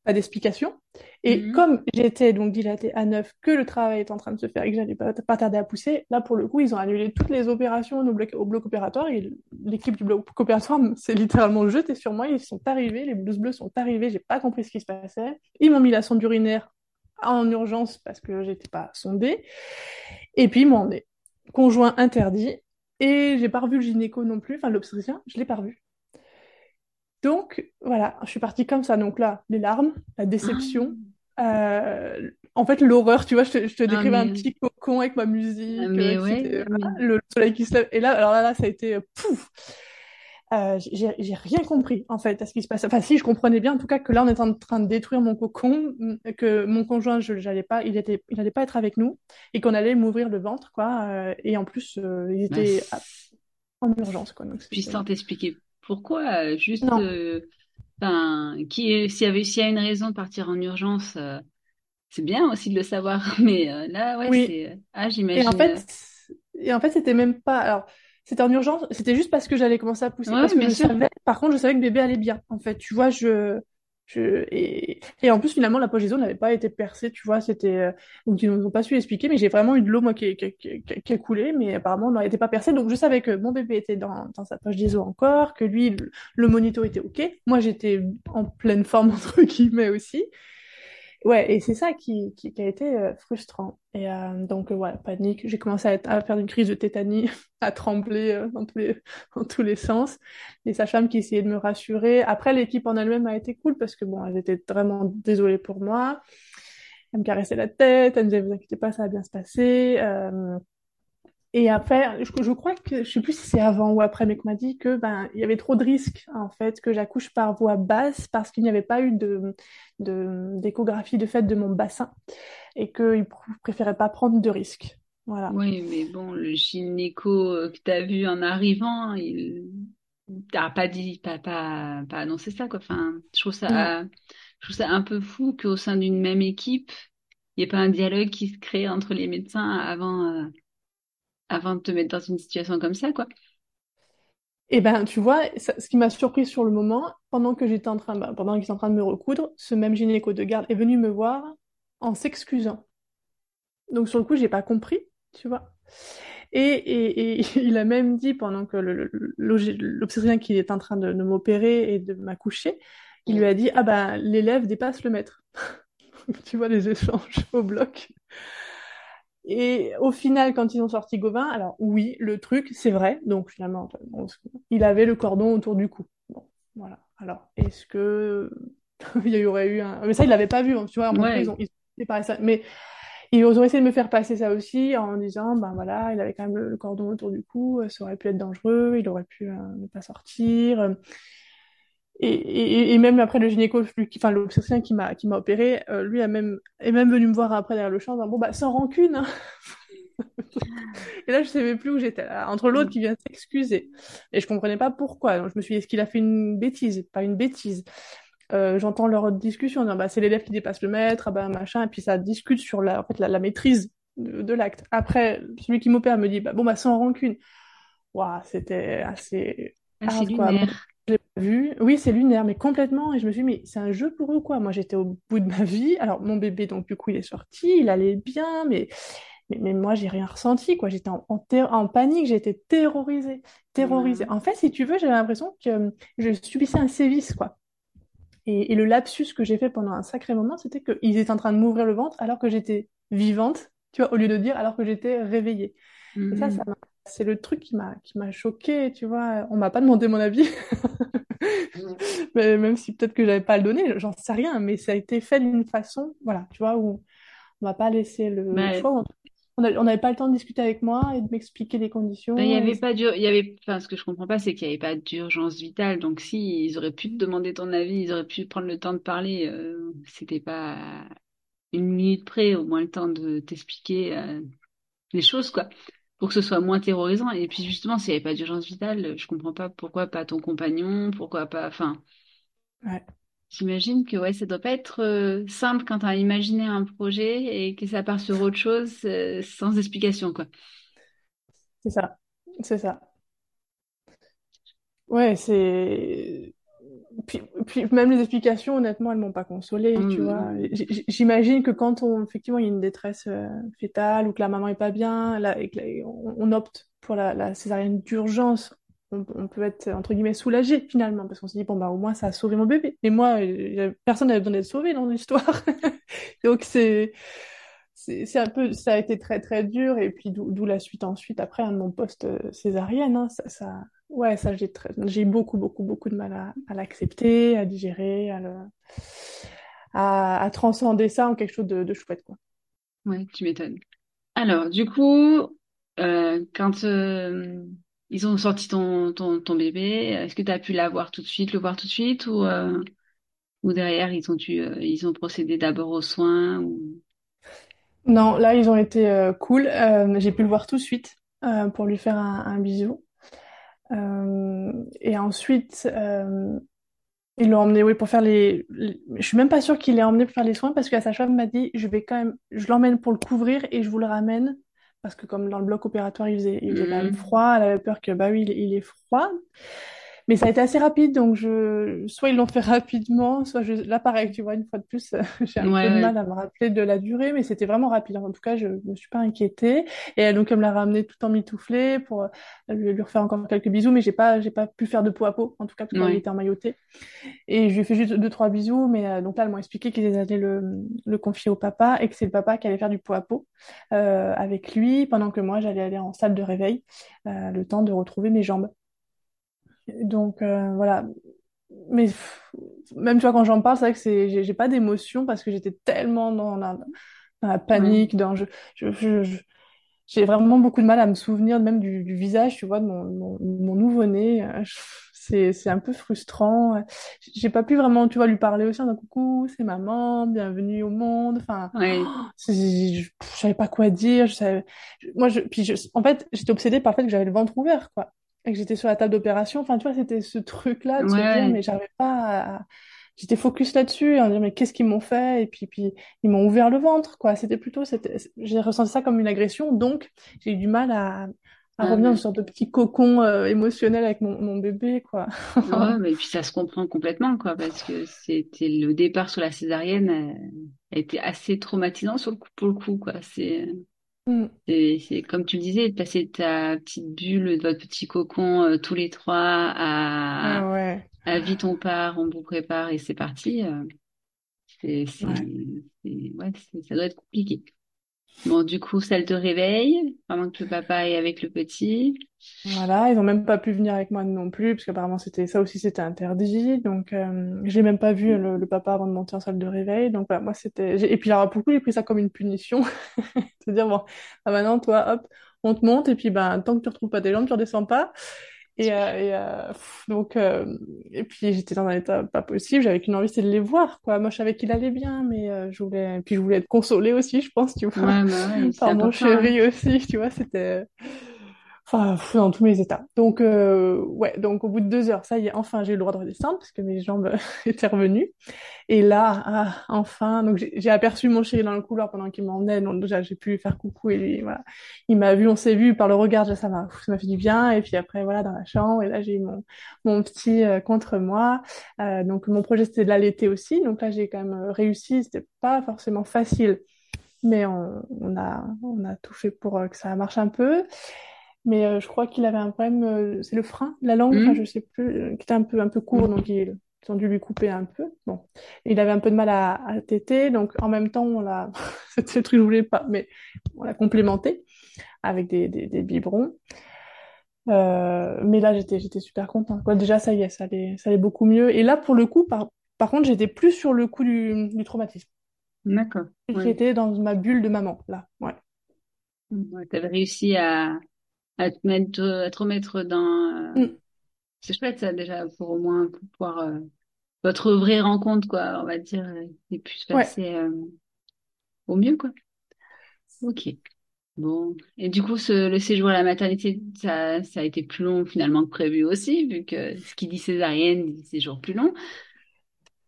pas d'explication. Et Mhm. comme j'étais donc dilatée à neuf, que le travail est en train de se faire et que j'allais pas, pas tarder à pousser, là pour le coup, ils ont annulé toutes les opérations au bloc, au bloc opératoire et l'équipe du bloc opératoire s'est littéralement jetée sur moi. Ils sont arrivés, les blouses bleues sont arrivés, j'ai pas compris ce qui se passait. Ils m'ont mis la sonde urinaire en urgence parce que j'étais pas sondée. Et puis ils m'ont emmené. Conjoint interdit. Et j'ai pas revu le gynéco non plus, enfin l'obstétricien, je l'ai pas revu. Donc voilà, je suis partie comme ça. Donc là, les larmes, la déception, euh, en fait l'horreur, tu vois, je te, je te Ah, décrivais un petit cocon avec ma musique, ah, euh, mais qui s'était- ouais, voilà, mais- le soleil qui se lève. Et là, alors là, là ça a été euh, pouf. Euh, j'ai rien compris en fait à ce qui se passe. Enfin, si je comprenais bien, en tout cas, que là, on est en train de détruire mon cocon, que mon conjoint, je j'allais pas, il était, il allait pas être avec nous, et qu'on allait m'ouvrir le ventre, quoi. et en plus, euh, il bah, était en urgence, quoi. Donc puis c'était sans t'expliquer pourquoi, euh, juste, euh, enfin, qui s'il y avait, s'il y a une raison de partir en urgence, euh, c'est bien aussi de le savoir, mais euh, là, ouais, oui. c'est, ah, Et en j'imagine, fait, et en fait, c'était même pas. Alors, c'était en urgence. C'était juste parce que j'allais commencer à pousser, ouais, parce que je savais. Par contre, je savais que bébé allait bien. En fait, tu vois, je, je et, et en plus finalement la poche des os n'avait pas été percée. Tu vois, c'était euh, donc ils n'ont pas su expliquer. Mais j'ai vraiment eu de l'eau moi qui, qui, qui, qui- a coulé, mais apparemment elle n'était pas percée. Donc je savais que mon bébé était dans, dans sa poche des os encore, que lui le, le monito était ok. Moi j'étais en pleine forme entre guillemets aussi. Ouais, et c'est ça qui, qui, qui a été euh, frustrant. Et euh, donc, euh, ouais, panique. J'ai commencé à, être- à faire une crise de tétanie, à trembler euh, dans tous les, dans tous les sens. Les sages-femmes qui essayaient de me rassurer. Après, l'équipe en elle-même a été cool parce que, bon, elles étaient vraiment désolées pour moi. Elles me caressaient la tête, elles me disaient, vous inquiétez pas, ça va bien se passer. Euh, et après, je, je crois que, je sais plus si c'est avant ou après, mais qu'on m'a dit que ben il y avait trop de risques en fait que j'accouche par voie basse parce qu'il n'y avait pas eu de de- d'échographie de fait de mon bassin et qu'ils pr- préféraient pas prendre de risques. Voilà. oui, mais bon, le gynéco que t'as vu en arrivant, il t'as pas dit, pas, pas, pas annoncé ça, quoi, enfin, je trouve ça, je trouve ça un peu fou qu'au sein d'une même équipe, il n'y ait pas un dialogue qui se crée entre les médecins avant, euh, avant de te mettre dans une situation comme ça, quoi. Et ben tu vois, ce qui m'a surpris sur le moment, pendant que j'étais en train, ben, pendant qu'ils étaient en train de me recoudre, ce même gynéco de garde est venu me voir en s'excusant. Donc sur le coup, j'ai pas compris, tu vois. Et, et, et il a même dit, pendant que l'obstétricien qui est en train de, de m'opérer et de m'accoucher, il lui a dit, ah ben, l'élève dépasse le maître. Tu vois les échanges au bloc. Et au final, quand ils ont sorti Gauvin, alors oui, le truc, c'est vrai. Donc finalement, bon, il avait le cordon autour du cou. Bon, voilà. Alors, est-ce que il y aurait eu un... Mais ça, il l'avait pas vu, hein, tu vois. Moi, ils Ouais, ont, ils ont ça. Mais ils ont essayé de me faire passer ça aussi en disant, ben voilà, il avait quand même le, le cordon autour du cou, ça aurait pu être dangereux, il aurait pu euh, ne pas sortir. Et, et, et même après le gynéco, lui, enfin l'obstétricien qui m'a qui m'a opéré, euh, lui a même est même venu me voir après derrière le champ, bon bah sans rancune. hein. Et là je savais plus où j'étais, là, entre l'autre qui vient s'excuser et je comprenais pas pourquoi. Donc je me suis dit est-ce qu'il a fait une bêtise, pas une bêtise. Euh, j'entends leur discussion, en disant, bah c'est l'élève qui dépasse le maître, ah bah machin, et puis ça discute sur la en fait la, la maîtrise de, de l'acte. Après celui qui m'opère me dit bah bon bah sans rancune. Waouh, c'était assez hard quoi. Vu. Oui, c'est lunaire, mais complètement. Et je me suis dit, mais c'est un jeu pour eux, quoi. Moi, j'étais au bout de ma vie. Alors, mon bébé, donc, du coup, il est sorti, il allait bien, mais, mais, mais moi, j'ai rien ressenti, quoi. J'étais en, en, panique, j'étais terrorisée. Terrorisée. Ouais. En fait, si tu veux, j'avais l'impression que je subissais un sévice, quoi. Et, et le lapsus que j'ai fait pendant un sacré moment, c'était qu'ils étaient en train de m'ouvrir le ventre alors que j'étais vivante, tu vois, au lieu de dire alors que j'étais réveillée. Et ça, ça Mhm. m'a- c'est le truc qui m'a qui m'a choquée, tu vois. On m'a pas demandé mon avis, mais même si peut-être que j'avais pas à le donner, j'en sais rien, mais ça a été fait d'une façon, voilà, tu vois, où on m'a pas laissé le, le choix. On n'avait pas le temps de discuter avec moi et de m'expliquer les bah, il y conditions. Et... avait pas il y avait, enfin, ce que je comprends pas, c'est qu'il y avait pas d'urgence vitale. Donc, si, ils auraient pu te demander ton avis, ils auraient pu prendre le temps de parler, euh, c'était pas une minute près, au moins le temps de t'expliquer, euh, les choses, quoi. Pour que ce soit moins terrorisant. Et puis, justement, s'il n'y avait pas d'urgence vitale, je comprends pas pourquoi pas ton compagnon, pourquoi pas, enfin, Ouais, j'imagine que, ouais, ça doit pas être, euh, simple quand t'as imaginé un projet et que ça part sur autre chose, euh, sans explication, quoi. c'est ça, c'est ça. Ouais, c'est. Puis, puis même les explications, honnêtement, elles m'ont pas consolée, tu Mmh, vois. J'imagine que quand on, effectivement, il y a une détresse euh, fétale ou que la maman est pas bien, là, et que là, on, on opte pour la, la césarienne d'urgence, on, on peut être, entre guillemets, soulagé finalement, parce qu'on se dit, bon, bah, au moins, ça a sauvé mon bébé. Et moi, euh, personne n'avait besoin d'être sauvé dans l'histoire. Donc, c'est, c'est un peu, ça a été très, très dur. Et puis, d'où la suite ensuite, après, hein, de mon poste euh, césarienne, hein, ça, ça, ouais, ça, j'ai très, j'ai beaucoup, beaucoup, beaucoup de mal à, à l'accepter, à digérer, à le, à, à transcender ça en quelque chose de, de chouette, quoi. Ouais, tu m'étonnes. Alors, du coup, euh, quand euh, ils ont sorti ton, ton, ton bébé, est-ce que tu as pu l'avoir tout de suite, le voir tout de suite, ou, euh, ou derrière, ils ont dû, ils ont procédé d'abord aux soins, ou... Non, là, ils ont été cool. J'ai pu le voir tout de suite pour lui faire un, un bisou. Euh, et ensuite, euh, ils l'ont emmené, oui, pour faire les, les- Je suis même pas sûre qu'il l'ait emmené pour faire les soins parce que la sage-femme m'a dit, je vais quand même, je l'emmène pour le couvrir et je vous le ramène parce que comme dans le bloc opératoire, il faisait, il faisait quand même Mhm. froid. Elle avait peur que, bah oui, il, il est froid. Mais ça a été assez rapide, donc je, soit ils l'ont fait rapidement, soit je, là pareil, tu vois, une fois de plus, j'ai un Ouais, peu de mal à me rappeler de la durée, mais c'était vraiment rapide. En tout cas, je me suis pas inquiétée. Et donc, elle me l'a ramené tout en mitouflé pour euh, lui, refaire encore quelques bisous, mais j'ai pas, j'ai pas pu faire de peau à peau, en tout cas, parce qu'il Ouais. était emmailloté. Et je lui ai fait juste deux, trois bisous, mais euh, donc là, elles m'ont expliqué qu'ils allaient le, le confier au papa et que c'est le papa qui allait faire du pot à pot euh, avec lui, pendant que moi, j'allais aller en salle de réveil, euh, le temps de retrouver mes jambes. Donc euh, voilà. Mais pff, même tu vois, quand j'en parle, c'est vrai que c'est, j'ai pas d'émotion parce que j'étais tellement dans la, dans la Ouais. panique, dans je, je, je- je- j'ai vraiment beaucoup de mal à me souvenir même du, du visage, tu vois, de mon, mon, mon nouveau-né. Euh, C'est, c'est un peu frustrant. J'ai pas pu vraiment, tu vois, lui parler aussi en disant coucou, c'est maman, bienvenue au monde. Enfin, Ouais. c'est- je, savais pas quoi dire. Je savais, moi, je, puis je, en fait, j'étais obsédée par le fait que j'avais le ventre ouvert, quoi. Et que j'étais sur la table d'opération. Enfin, tu vois, c'était ce truc-là de se dire, mais j'arrivais pas à... J'étais focus là-dessus, en disant, mais qu'est-ce qu'ils m'ont fait? Et puis, puis, ils m'ont ouvert le ventre, quoi. C'était plutôt, c'était, j'ai ressenti ça comme une agression. Donc, j'ai eu du mal à, à Ah, revenir dans une sorte de petit cocon euh, émotionnel avec mon, mon bébé, quoi. Ouais, mais puis ça se comprend complètement, quoi, parce que c'était le départ sur la césarienne euh, a été assez traumatisant sur le coup, pour le coup, quoi. C'est, Mm. c'est, comme tu le disais, de passer ta petite bulle, de votre petit cocon, euh, tous les trois à, Ah ouais. à vite on part, on vous prépare et c'est parti. euh, c'est, c'est, Ouais. c'est- ouais, c'est- ça doit être compliqué. Bon, du coup, salle de réveil, pendant que le papa est avec le petit. Voilà, ils ont même pas pu venir avec moi non plus, parce qu'apparemment c'était ça aussi c'était interdit. Donc euh, j'ai même pas vu le, le papa avant de monter en salle de réveil. Donc voilà, moi c'était et puis alors pour le coup j'ai pris ça comme une punition, se dire bon, ah maintenant toi hop, on te monte et puis ben tant que tu retrouves pas tes jambes, tu redescends pas. Et, euh, et euh, pff, donc euh, et puis j'étais dans un état pas possible, j'avais qu'une envie, c'était de les voir quoi. Moi je savais qu'il allait bien, mais euh, je voulais et puis je voulais être consolée aussi, je pense, tu vois, Ouais, bah ouais, c'est par mon hein. chéri aussi, tu vois, c'était Enfin, dans tous mes états. Donc, euh, ouais, donc au bout de deux heures, ça y est, enfin, j'ai eu le droit de redescendre parce que mes jambes étaient revenues. Et là, ah, enfin, donc j'ai aperçu mon chéri dans le couloir pendant qu'il m'emmenait. Donc déjà, j'ai pu faire coucou et lui, voilà. Il m'a vu, on s'est vu par le regard, ça m'a, ça m'a fait du bien. Et puis après, voilà, dans la chambre. Et là, j'ai eu mon, mon petit euh, contre moi. Euh, donc, mon projet, c'était de l'allaiter aussi. Donc là, j'ai quand même euh, réussi. C'était pas forcément facile. Mais on, on a, on a tout fait pour euh, que ça marche un peu. Mais euh, je crois qu'il avait un problème, euh, c'est le frein, la langue, enfin Hmm je sais plus, euh, qui était un peu, un peu court, donc ils, ils ont dû lui couper un peu. Bon, il avait un peu de mal à, à téter, donc en même temps on l'a, c'était le truc que je voulais pas, mais on l'a complémenté avec des, des, des biberons. Euh, mais là j'étais, j'étais super contente. Quoi. Déjà ça y est, ça allait, ça allait beaucoup mieux. Et là pour le coup, par, par contre j'étais plus sur le coup du, du traumatisme. D'accord. Ouais. J'étais dans ma bulle de maman, là. Ouais. Ouais, t'avais réussi à, à te mettre, à te remettre dans. euh, Mm. C'est chouette ça déjà pour au moins pouvoir euh, votre vraie rencontre quoi, on va dire, et puis se Ouais. passer euh, au mieux quoi. Ok. Bon. Et du coup, ce, le séjour à la maternité, ça, ça a été plus long finalement que prévu aussi, vu que ce qui dit césarienne dit séjour plus long.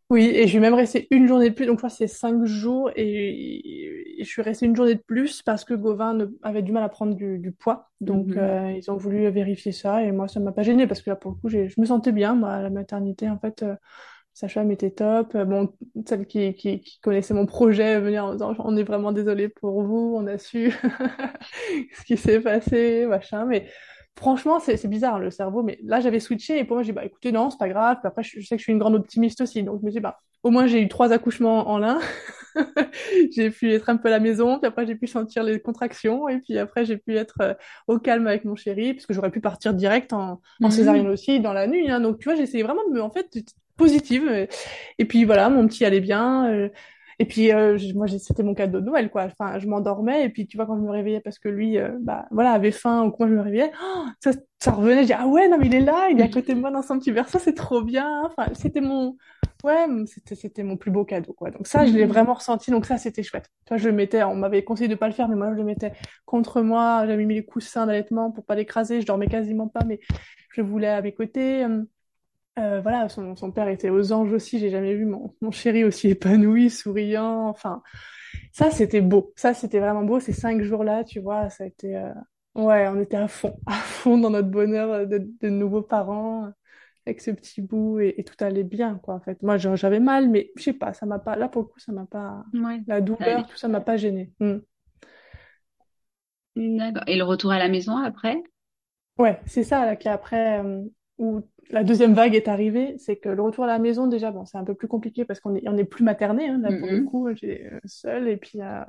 Oui, et je vais même rester une journée de plus, donc je crois que c'est cinq jours, et, et je suis restée une journée de plus parce que Gauvin ne- avait du mal à prendre du, du poids, donc Mhm. euh, ils ont voulu vérifier ça, et moi ça m'a pas gênée parce que là pour le coup j'ai- je me sentais bien, moi à la maternité en fait, euh, sa femme était top. Bon, celle qui, qui, qui connaissait mon projet venir en disant on est vraiment désolé pour vous, on a su ce qui s'est passé, machin. Mais franchement, c'est bizarre le cerveau. Mais là, j'avais switché et pour moi, j'ai dit bah écoutez, non, c'est pas grave. Puis après, je, sais que je suis une grande optimiste aussi, donc je me dis bah au moins j'ai eu trois accouchements en l'un. j'ai pu être un peu à la maison, puis après j'ai pu sentir les contractions, et puis après j'ai pu être euh, au calme avec mon chéri, parce que j'aurais pu partir direct en, en mmh. césarienne aussi dans la nuit. Hein. Donc tu vois, j'essayais vraiment de me, en fait, positive. Et puis voilà, mon petit allait bien. Euh, et puis euh, moi, c'était mon cadeau de Noël, quoi. Enfin, je m'endormais et puis tu vois quand je me réveillais parce que lui, euh, bah voilà, avait faim ou quand je me réveillais, oh, ça, ça revenait. Je dis ah ouais, non mais il est là, il est à côté de moi dans son petit berceau, c'est trop bien. Enfin, c'était mon, ouais, c'était c'était mon plus beau cadeau, quoi. Donc ça, je l'ai mhm. vraiment ressenti. Donc ça, c'était chouette. Tu vois, je le mettais, on m'avait conseillé de pas le faire, mais moi, je le mettais contre moi. J'avais mis les coussins d'allaitement pour pas l'écraser. Je dormais quasiment pas, mais je voulais à mes côtés. Euh, voilà, son, son, père était aux anges aussi. J'ai jamais vu mon, mon, chéri aussi épanoui, souriant. Enfin, ça, c'était beau. Ça, c'était vraiment beau. Ces cinq jours-là, tu vois, ça a été. Euh... Ouais, on était à fond, à fond dans notre bonheur de, de nouveaux parents, avec ce petit bout et, et, tout allait bien, quoi. En fait, moi, j'avais mal, mais je sais pas, ça m'a pas. Là, pour le coup, ça m'a pas. Ouais. La douleur, tout ça m'a pas gêné. Hmm. D'accord. Et le retour à la maison après? Ouais, c'est ça là qui après euh, où la deuxième vague est arrivée, c'est que le retour à la maison, déjà, bon, c'est un peu plus compliqué parce qu'on est, on est plus materné, hein, là, pour le coup, j'ai euh, seule et puis euh,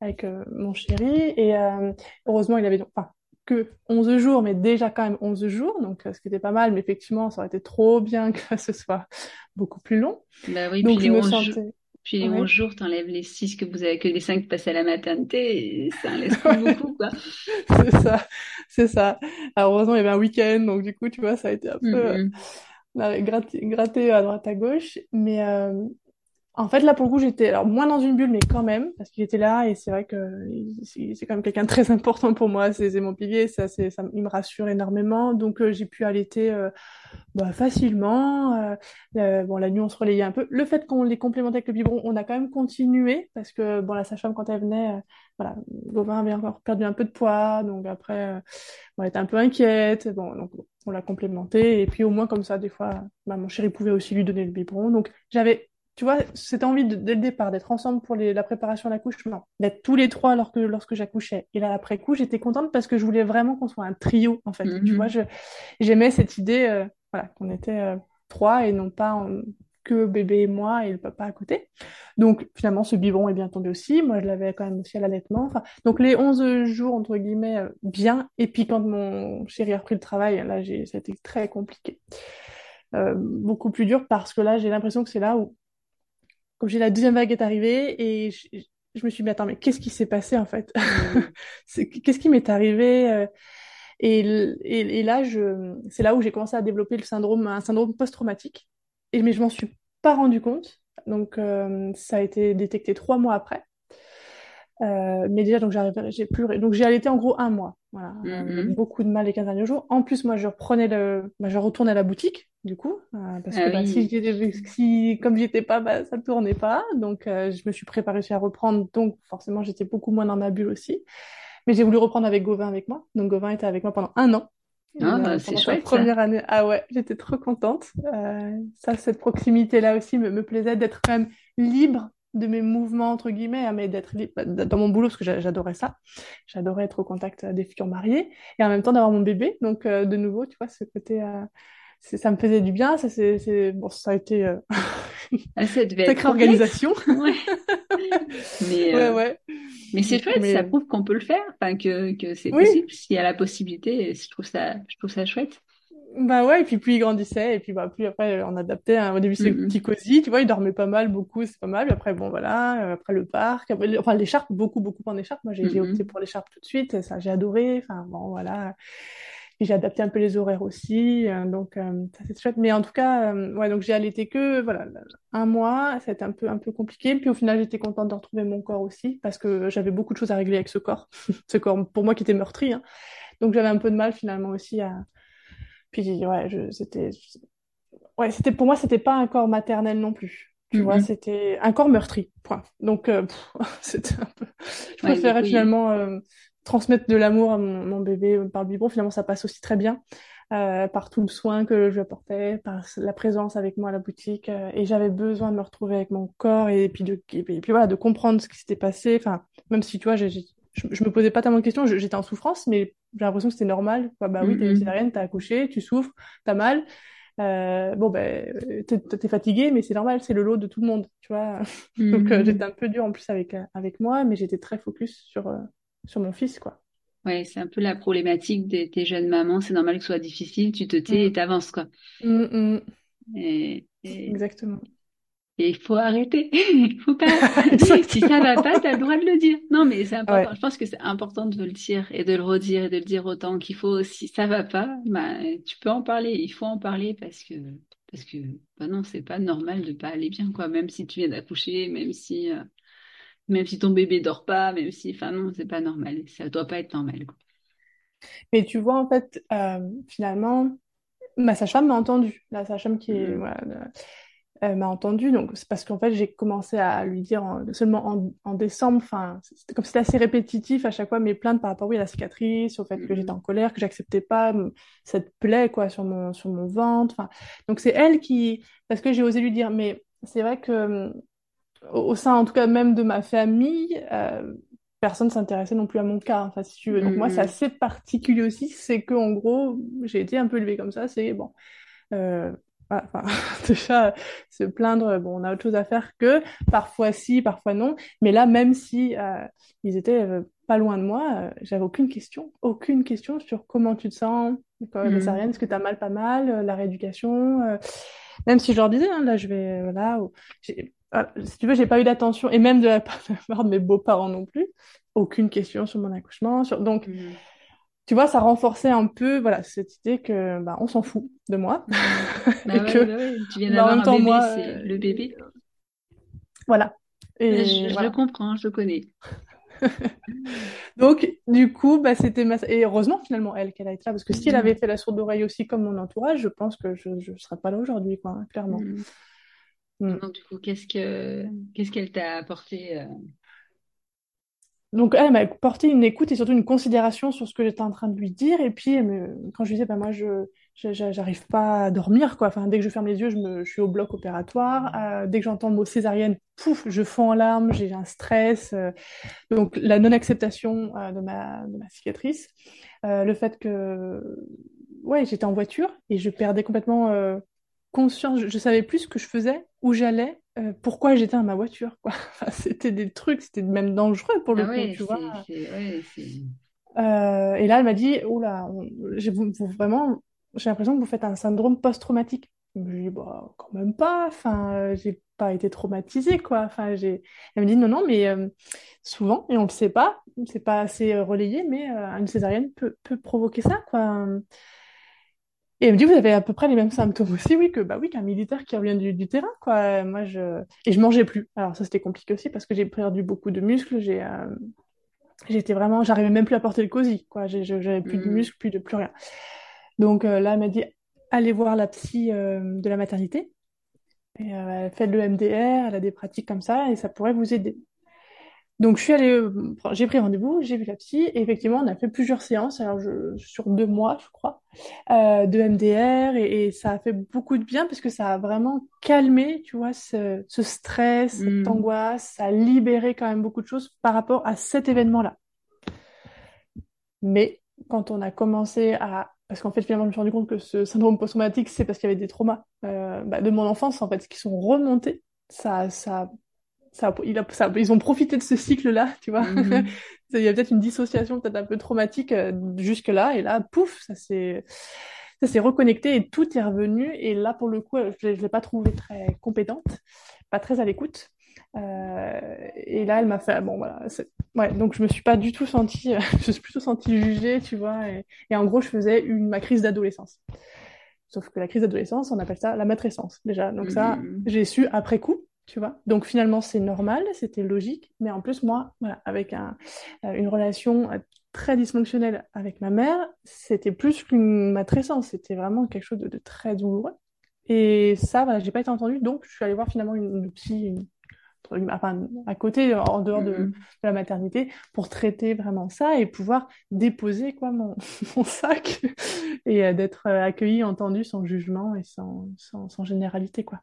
avec euh, mon chéri. Et heureusement, il avait enfin, que 11 jours, mais déjà quand même 11 jours, donc ce qui était pas mal, mais effectivement, ça aurait été trop bien que ce soit beaucoup plus long. Bah oui, donc, puis je me sentais... Puis les 11 jours, t'enlèves les 6 que vous avez, que les 5 passés à la maternité, et ça en laisse pas beaucoup, quoi. c'est ça, c'est ça. Alors, heureusement, il y avait un week-end, donc du coup, tu vois, ça a été un peu mm-hmm. euh, gratté, à droite à gauche. Mais euh, en fait, là, pour le coup, j'étais alors moins dans une bulle, mais quand même, parce qu'il était là, et c'est vrai que c'est quand même quelqu'un de très important pour moi, c'est mon pilier, ça, ça, il me rassure énormément. Donc, euh, j'ai pu allaiter euh, bah, facilement. Euh, bon, la nuit, on se relayait un peu. Le fait qu'on les complémentait avec le biberon, on a quand même continué, parce que bon, la sage-femme, quand elle venait, voilà, Gauvin avait encore perdu un peu de poids, donc après, on était un peu inquiète. Bon, donc on l'a complémenté, et puis au moins comme ça, des fois, bah, mon chéri pouvait aussi lui donner le biberon. Donc, j'avais tu vois, cette envie de, dès le départ d'être ensemble pour les, la préparation à l'accouchement, d'être tous les trois lorsque, lorsque j'accouchais. Et là, après coup, j'étais contente parce que je voulais vraiment qu'on soit un trio, en fait. Tu mhm. vois, j'aimais cette idée, euh, voilà, qu'on était euh, trois et non pas que bébé et moi et le papa à côté. Donc, finalement, ce biberon est bien tombé aussi. Moi, je l'avais quand même aussi à l'allaitement. Enfin, donc, les 11 jours, entre guillemets, euh, bien. Et puis, quand mon chéri a repris le travail, là, j'ai, ça a été très compliqué. Euh, beaucoup plus dur parce que là, j'ai l'impression que c'est là où comme j'ai la deuxième vague est arrivée et je, me suis dit, attends, mais qu'est-ce qui s'est passé en fait? Mm. Qu'est-ce qui m'est arrivé euh? et, et, et, là, je, c'est là où j'ai commencé à développer le syndrome, un syndrome post-traumatique. Et mais je m'en suis pas rendu compte. Donc euh, ça a été détecté trois mois après. Euh, mais déjà, donc j'ai pleuré. Donc j'ai allaité en gros un mois. Voilà, mm-hmm. beaucoup de mal les 15 derniers jours. En plus, moi, je reprenais le, bah, je retournais à la boutique, du coup, euh, parce que ah bah, si, si, comme j'étais pas, bah, ça tournait pas. Donc euh, je me suis préparée à reprendre. Donc forcément, j'étais beaucoup moins dans ma bulle aussi. Mais j'ai voulu reprendre avec Gauvin avec moi. Donc Gauvin était avec moi pendant un an. Ah, bah, c'est chouette. Première année. Ah ouais, j'étais trop contente. ça, cette proximité-là aussi me, me plaisait d'être quand même libre de mes mouvements, entre guillemets, hein, mais d'être bah, dans mon boulot, parce que j'adorais ça. J'adorais être au contact des futurs mariés, et en même temps d'avoir mon bébé. Donc, euh, de nouveau, tu vois, ce côté, euh, ça me faisait du bien. Ça, c'est, bon, ça a été euh... ah, sacrée organisation. ouais. Mais, euh, ouais, mais c'est chouette, ça prouve qu'on peut le faire, enfin, que, que c'est possible, s'il y a la possibilité. Je trouve ça, je trouve ça chouette. Bah ouais, et puis plus il grandissait, et puis bah plus après on adaptait. Hein. Au début c'est mm-hmm. petit cosy, tu vois, il dormait pas mal, beaucoup, c'est pas mal. Puis après bon voilà, euh, après le parc, enfin l'écharpe, beaucoup beaucoup en écharpe. Moi j'ai mm-hmm. opté pour l'écharpe tout de suite, ça j'ai adoré. Enfin bon voilà, et j'ai adapté un peu les horaires aussi, euh, donc euh, ça c'est chouette. Mais en tout cas, ouais donc j'ai allaité que voilà un mois, c'était un peu un peu compliqué. Puis au final j'étais contente de retrouver mon corps aussi parce que j'avais beaucoup de choses à régler avec ce corps, ce corps pour moi qui était meurtri. Hein. Donc j'avais un peu de mal finalement aussi à puis ouais, je, c'était, ouais, c'était pour moi, c'était pas un corps maternel non plus. Tu vois, mm-hmm. c'était un corps meurtri. Point. Donc euh, c'était un peu. Je préférais finalement euh, transmettre de l'amour à mon, mon, bébé par le biberon. Finalement, ça passe aussi très bien. euh, par tout le soin que je apportais, par la présence avec moi à la boutique. euh, et j'avais besoin de me retrouver avec mon corps et puis de, et puis, et puis voilà, de comprendre ce qui s'était passé. Enfin, même si tu vois, j'ai, j'ai- je, je me posais pas tellement de questions, j'étais en souffrance, mais j'ai l'impression que c'était normal. Quoi. Bah oui, t'as une Mhm. césarienne, t'as accouché, tu souffres, t'as mal. Euh, bon, ben, t'es, t'es fatigué, mais c'est normal, c'est le lot de tout le monde, tu vois. Donc, euh, j'étais Mhm. un peu dure en plus avec, euh, avec moi, mais j'étais très focus sur, euh, sur mon fils, quoi. Ouais, c'est un peu la problématique des jeunes mamans. C'est normal que ce soit difficile, tu te tais et Mm. t'avances, quoi. Mm, mm, Et, et, exactement. Et il faut arrêter. Il faut pas. Si ça va pas, t'as le droit de le dire. Non, mais c'est important. Ouais. Je pense que c'est important de le dire et de le redire et de le dire autant qu'il faut. Si ça va pas, bah, tu peux en parler. Il faut en parler parce que, parce que, bah non, c'est pas normal de pas aller bien, quoi. Même si tu viens d'accoucher, même si, euh, même si ton bébé dort pas, même si, enfin non, c'est pas normal. Ça doit pas être normal, quoi. Mais tu vois, en fait, euh, finalement, ma sage-femme m'a entendu. La sage-femme qui est, voilà, elle m'a entendu. Donc, c'est parce qu'en fait, j'ai commencé à lui dire en- seulement en, en décembre. Enfin, comme c'était assez répétitif à chaque fois mes plaintes par rapport, oui, à la cicatrice, au fait que j'étais Mhm. en colère, que j'acceptais pas cette plaie, quoi, sur mon, sur mon ventre. Enfin, donc, c'est elle qui, parce que j'ai osé lui dire, mais c'est vrai que, au sein, en tout cas, même de ma famille, euh, personne s'intéressait non plus à mon cas, enfin, si tu veux. Donc moi, c'est Mhm. assez particulier aussi, c'est que en gros, j'ai été un peu élevée comme ça, c'est bon. Euh, enfin, déjà, se plaindre, bon, on a autre chose à faire que parfois si, parfois non. Mais là, même si euh, ils étaient euh, pas loin de moi, euh, j'avais aucune question, aucune question sur comment tu te sens, quoi, Mhm. césarienne, est-ce que tu as mal, pas mal, euh, la rééducation. euh, même si je leur disais, hein, là, je vais, voilà, ou- j'ai- voilà, si tu veux, j'ai pas eu d'attention, et même de la part de mes beaux-parents non plus, aucune question sur mon accouchement. Sur... Donc, Mhm. Tu vois, ça renforçait un peu, voilà, cette idée que, bah, on s'en fout de moi. Bah et ouais, que, bah ouais. Tu viens en d'avoir un bébé, moi, c'est euh, le bébé. voilà. Je, Et je le voilà. comprends, je le connais. Donc, du coup, bah, c'était ma... Et heureusement, finalement, elle, qu'elle a été là, parce que si elle avait Mhm. fait la sourde oreille aussi comme mon entourage, je pense que je ne serais pas là aujourd'hui, quoi, hein, clairement. Mhm. Mm. Donc, du coup, qu'est-ce que qu'est-ce qu'elle t'a apporté euh, Donc, elle m'a porté une écoute et surtout une considération sur ce que j'étais en train de lui dire. Et puis, quand je lui disais, bah, moi, je, j'arrive pas à dormir, quoi. Enfin, dès que je ferme les yeux, je, me, je suis au bloc opératoire. Euh, dès que j'entends le mot césarienne, pouf, je fonds en larmes, j'ai un stress. euh. donc, la non-acceptation euh, de ma, de ma cicatrice. Le fait que, ouais, j'étais en voiture et je perdais complètement conscience. Je, je savais plus ce que je faisais, où j'allais. euh, pourquoi j'étais dans ma voiture, quoi. Enfin, c'était des trucs, c'était même dangereux pour le Ah coup, ouais, tu vois. ouais, Euh, et là, elle m'a dit, on- vous, vous- vraiment, j'ai l'impression que vous faites un syndrome post-traumatique. Je lui ai dit, bah, quand même pas. Enfin, euh, j'ai pas été traumatisée, quoi. Enfin, j'ai. Elle me dit, non, non, mais euh, souvent, et on le sait pas, c'est pas assez relayé, mais une césarienne peut, peut provoquer ça, quoi. Et elle me dit, vous avez à peu près les mêmes symptômes aussi, oui, que bah oui, qu'un militaire qui revient du, du terrain, quoi. Moi, je et je mangeais plus. Alors ça, c'était compliqué aussi parce que j'ai perdu beaucoup de muscles. J'ai euh, J'étais vraiment, j'arrivais même plus à porter le cosy, quoi. J'avais plus de Mhm. muscles, plus de plus rien. Donc euh, là, elle m'a dit, allez voir la psy euh, de la maternité. Et, elle fait le MDR, elle a des pratiques comme ça, et ça pourrait vous aider. Donc je suis allée, euh, j'ai pris rendez-vous, j'ai vu la psy, et effectivement, on a fait plusieurs séances, alors je, sur deux mois, je crois, euh, de MDR, et, et ça a fait beaucoup de bien parce que ça a vraiment calmé, tu vois, ce, ce stress, cette Mhm. angoisse, ça a libéré quand même beaucoup de choses par rapport à cet événement-là. Mais quand on a commencé à... Parce qu'en fait, finalement, je me suis rendu compte que ce syndrome post-traumatique, c'est parce qu'il y avait des traumas euh, bah, de mon enfance, en fait, qui sont remontés. Ça, ça, ça, il a- ça- ils ont profité de ce cycle-là, tu vois. Mhm. Il y a peut-être une dissociation peut-être un peu traumatique euh, jusque-là, et là, pouf, ça s'est ça s'est reconnecté et tout est revenu. Et là, pour le coup, je ne l'ai pas trouvée très compétente, pas très à l'écoute. Euh, et là, elle m'a fait, bon voilà, ouais, donc je me suis pas du tout sentie, je me suis plutôt sentie jugée, tu vois, et, et en gros, je faisais une, ma crise d'adolescence. Sauf que la crise d'adolescence, on appelle ça la matrescence, déjà. Donc ça, Mhm. j'ai su après coup, tu vois. Donc finalement, c'est normal, c'était logique, mais en plus, moi, voilà, avec un, euh, une relation euh, très dysfonctionnelle avec ma mère, c'était plus qu'une matrescence, c'était vraiment quelque chose de, de très douloureux. Et ça, voilà, j'ai pas été entendue, donc je suis allée voir finalement une, une psy, une enfin, à côté, en dehors de, Mhm. de la maternité, pour traiter vraiment ça et pouvoir déposer quoi mon, mon sac et euh, d'être euh, accueilli, entendu sans jugement et sans, sans, sans généralité quoi.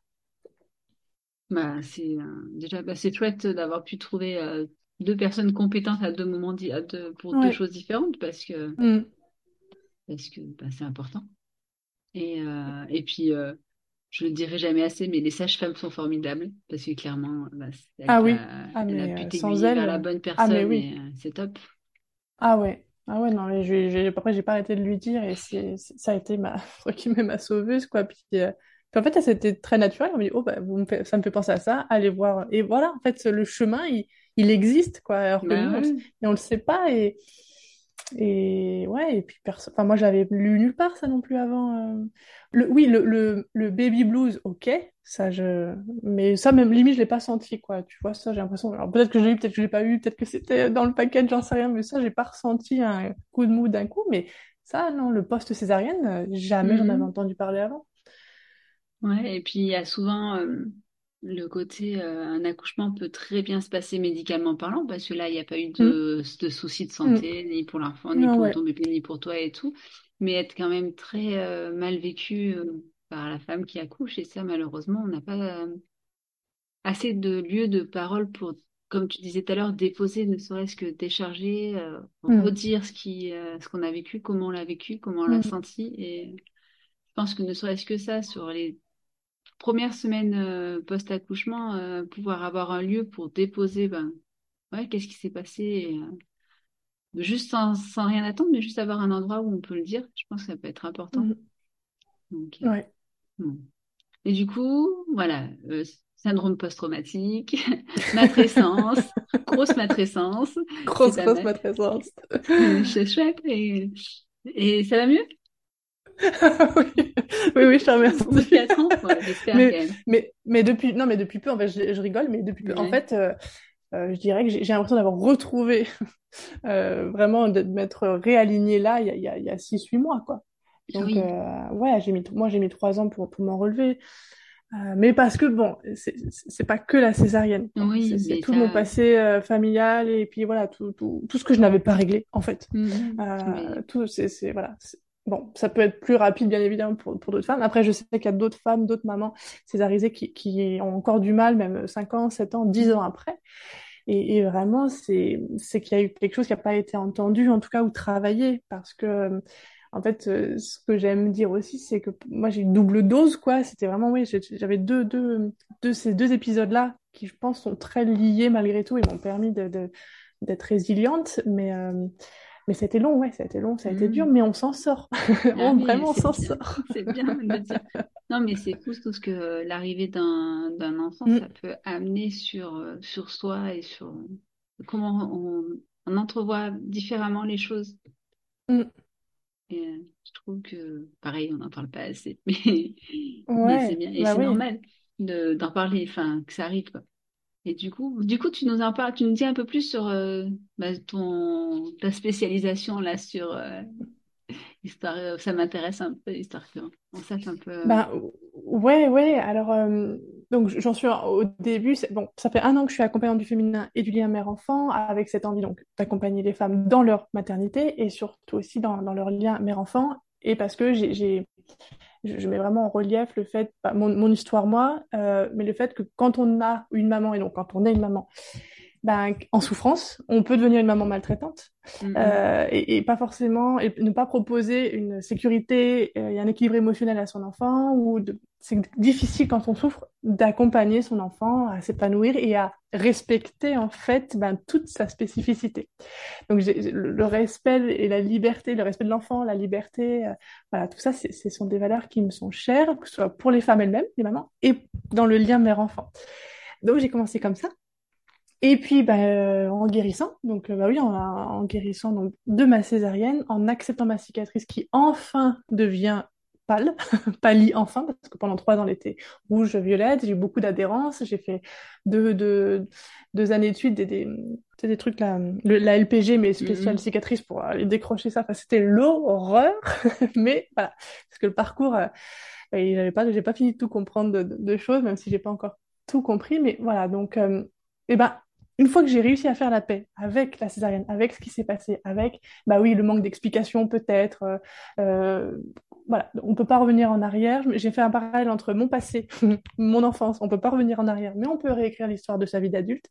Bah, c'est euh, déjà bah, c'est chouette d'avoir pu trouver euh, deux personnes compétentes à deux moments di- à deux- pour deux choses différentes parce que Mm. parce que bah, c'est important. Et euh, et puis euh, je le dirai jamais assez, mais les sages-femmes sont formidables parce que clairement, bah, c'est elle Ah qui oui. a, Ah elle a mais pu sans t'aiguiller elle. vers la bonne Ah mais personne oui. et euh, c'est top. Ah ouais. Ah ouais, non, mais j'ai, j'ai, après, j'ai pas arrêté de lui dire et c'est, ça a été ma, guillemets, ma sauveuse, quoi. Puis, puis en fait, c'était très naturel. On me dit, oh, bah, vous me fait- ça me fait penser à ça, allez voir. Et voilà, en fait, le chemin, il, il existe, quoi. Alors que Bah nous, on, et on le sait pas. Et, et ouais, et puis, perso... enfin, moi, j'avais lu nulle part ça non plus avant. euh. Le, oui, le, le, le baby blues, ok. Ça, je... Mais ça, même limite, je l'ai pas senti, quoi. Tu vois, ça, j'ai l'impression. Alors, peut-être que je l'ai eu, peut-être que je l'ai pas eu, peut-être que c'était dans le paquet, j'en sais rien, mais ça, j'ai pas ressenti un coup de mou d'un coup. Mais ça, non, le post-césarienne, euh, jamais j'en avais Mhm. entendu parler avant. Ouais, et puis il y a souvent euh, le côté euh, un accouchement peut très bien se passer médicalement parlant parce que là il n'y a pas eu Mm, de, de soucis de mm. santé ni pour l'enfant ni Non, pour ouais. ton bébé ni pour toi et tout mais être quand même très euh, mal vécu euh, par la femme qui accouche et ça malheureusement on n'a pas euh, assez de lieux de parole pour comme tu disais tout à l'heure déposer ne serait-ce que décharger euh, Mm, redire ce qui euh, ce qu'on a vécu comment on l'a vécu comment on l'a mm, senti et je pense que ne serait-ce que ça sur les première semaine euh, post-accouchement, euh, pouvoir avoir un lieu pour déposer, ben, ouais, qu'est-ce qui s'est passé, et, euh, juste sans, sans rien attendre, mais juste avoir un endroit où on peut le dire, je pense que ça peut être important. mm. Donc, euh, Ouais. bon. Et du coup, voilà, euh, syndrome post-traumatique, matrescence, grosse matrescence, Grosse, grosse matrescence. c'est chouette, et, et ça va mieux? Oui, oui, oui, je te remercie. ans? Ouais, j'espère quand Mais, même. mais, mais depuis, non, mais depuis peu, en fait, je, je rigole, mais depuis peu, en fait, euh, euh, je dirais que j'ai l'impression d'avoir retrouvé, euh, vraiment, de m'être réalignée là, il y a, il y a, il y a 6-8 mois, quoi. Donc, Oui, euh, ouais, j'ai mis, moi, j'ai mis 3 ans pour, pour m'en relever. Euh, mais parce que, bon, c'est pas que la césarienne, quoi. oui, C'est mais tout mon passé euh, familial et puis voilà, tout, tout, tout ce que je n'avais pas réglé, en fait. Euh, mais tout, c'est, voilà. Bon, ça peut être plus rapide, bien évidemment, pour, pour d'autres femmes. Après, je sais qu'il y a d'autres femmes, d'autres mamans césarisées qui, qui ont encore du mal, même 5 ans, 7 ans, 10 ans après. Et, et vraiment, c'est, qu'il y a eu quelque chose qui n'a pas été entendu, en tout cas, ou travaillé. Parce que, en fait, euh, ce que j'aime dire aussi, c'est que moi, j'ai une double dose, quoi. C'était vraiment, oui, j'avais deux, deux, deux, ces deux épisodes-là qui, je pense, sont très liés malgré tout et m'ont permis de, de- d'être résiliente. Mais, euh, mais été long, ouais, ça a été long, ça a été dur, mhm. mais on s'en sort. Ah On, oui, vraiment, on s'en bien, sort. c'est bien de dire. Non, mais c'est fou tout ce que l'arrivée d'un d'un enfant, Mm, ça peut amener sur, euh, sur soi et sur comment on, on entrevoit différemment les choses. mm. Et euh, je trouve que, pareil, on n'en parle pas assez, mais, mais c'est bien et bah c'est oui. normal de, d'en parler, enfin, que ça arrive, quoi. Et du coup, du coup, tu nous en parles, tu nous dis un peu plus sur euh, bah, ton, ta spécialisation là sur euh, histoire, euh, ça m'intéresse un peu, histoire qu'on sache un peu. Ben, ouais, ouais. Alors, donc j'en suis au début. Bon, ça fait un an que je suis accompagnante du féminin et du lien mère-enfant, avec cette envie donc d'accompagner les femmes dans leur maternité et surtout aussi dans, dans leur lien mère-enfant. Et parce que j'ai- je, mets vraiment en relief le fait, pas mon, mon histoire moi, euh, mais le fait que quand on a une maman et donc quand on est une maman, ben, en souffrance, on peut devenir une maman maltraitante mm, mm. euh, et, et pas forcément et ne pas proposer une sécurité euh, et un équilibre émotionnel à son enfant ou c'est difficile quand on souffre d'accompagner son enfant à s'épanouir et à respecter en fait ben, toute sa spécificité. Donc le le respect et la liberté, le respect de l'enfant, la liberté, euh, voilà tout ça, ce sont des valeurs qui me sont chères, que ce soit pour les femmes elles-mêmes, les mamans, et dans le lien mère-enfant. Donc j'ai commencé comme ça. Et puis, bah, euh, en guérissant, donc euh, bah oui, en, en guérissant donc, de ma césarienne, en acceptant ma cicatrice qui enfin devient pâle, pâlit enfin, parce que pendant trois ans, elle était rouge, violette, j'ai eu beaucoup d'adhérence, j'ai fait deux, deux, deux années de suite des, des, des trucs, le- la LPG, mais spéciale Mhm. cicatrice pour aller décrocher ça, enfin, c'était l'horreur, mais voilà, parce que le parcours, euh, et j'avais pas, j'ai pas fini de tout comprendre de, de- de choses, même si j'ai pas encore tout compris. Mais voilà, donc, euh, eh ben, une fois que j'ai réussi à faire la paix avec la césarienne, avec ce qui s'est passé, avec, bah oui, le manque d'explication peut-être, euh, euh, voilà, on peut pas revenir en arrière. J'ai fait un parallèle entre mon passé, mon enfance, on peut pas revenir en arrière, mais on peut réécrire l'histoire de sa vie d'adulte.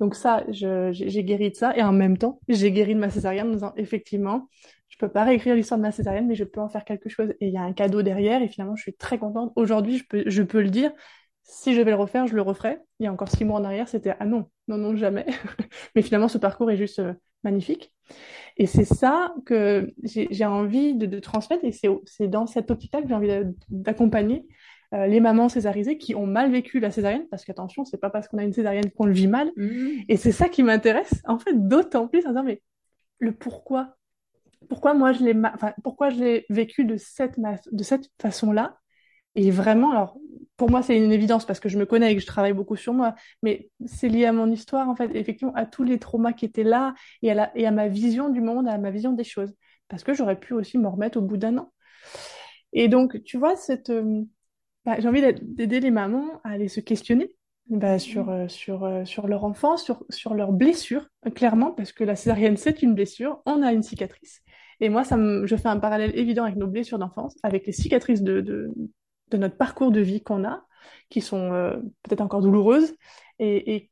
Donc ça, j'ai guéri de ça, et en même temps, j'ai guéri de ma césarienne en disant, effectivement, je peux pas réécrire l'histoire de ma césarienne, mais je peux en faire quelque chose. Et il y a un cadeau derrière, et finalement, je suis très contente. Aujourd'hui, je peux, je peux le dire, si je vais le refaire, je le referai. Il y a encore six mois en arrière, c'était ah non, non, non, jamais. Mais finalement, ce parcours est juste euh, magnifique. Et c'est ça que j'ai envie de, transmettre, et c'est dans cette optique-là que j'ai envie d'accompagner euh, les mamans césarisées qui ont mal vécu la césarienne, parce qu'attention, c'est pas parce qu'on a une césarienne qu'on le vit mal. Mmh. Et c'est ça qui m'intéresse, en fait, d'autant plus en disant, mais le pourquoi? Pourquoi moi je l'ai enfin, pourquoi je vécu de cette de cette façon-là? Et vraiment alors pour moi, c'est une évidence parce que je me connais et que je travaille beaucoup sur moi, mais c'est lié à mon histoire, en fait, effectivement, à tous les traumas qui étaient là et à, et à ma vision du monde, à ma vision des choses. Parce que j'aurais pu aussi m'en remettre au bout d'un an. Et donc, tu vois, cette, euh, bah, j'ai envie d'aider les mamans à aller se questionner bah, sur, euh, sur, euh, sur leur enfance, sur, sur leurs blessures, clairement, parce que la césarienne, c'est une blessure, on a une cicatrice. Et moi, ça je fais un parallèle évident avec nos blessures d'enfance, avec les cicatrices de, de, de notre parcours de vie qu'on a, qui sont euh, peut-être encore douloureuses, et,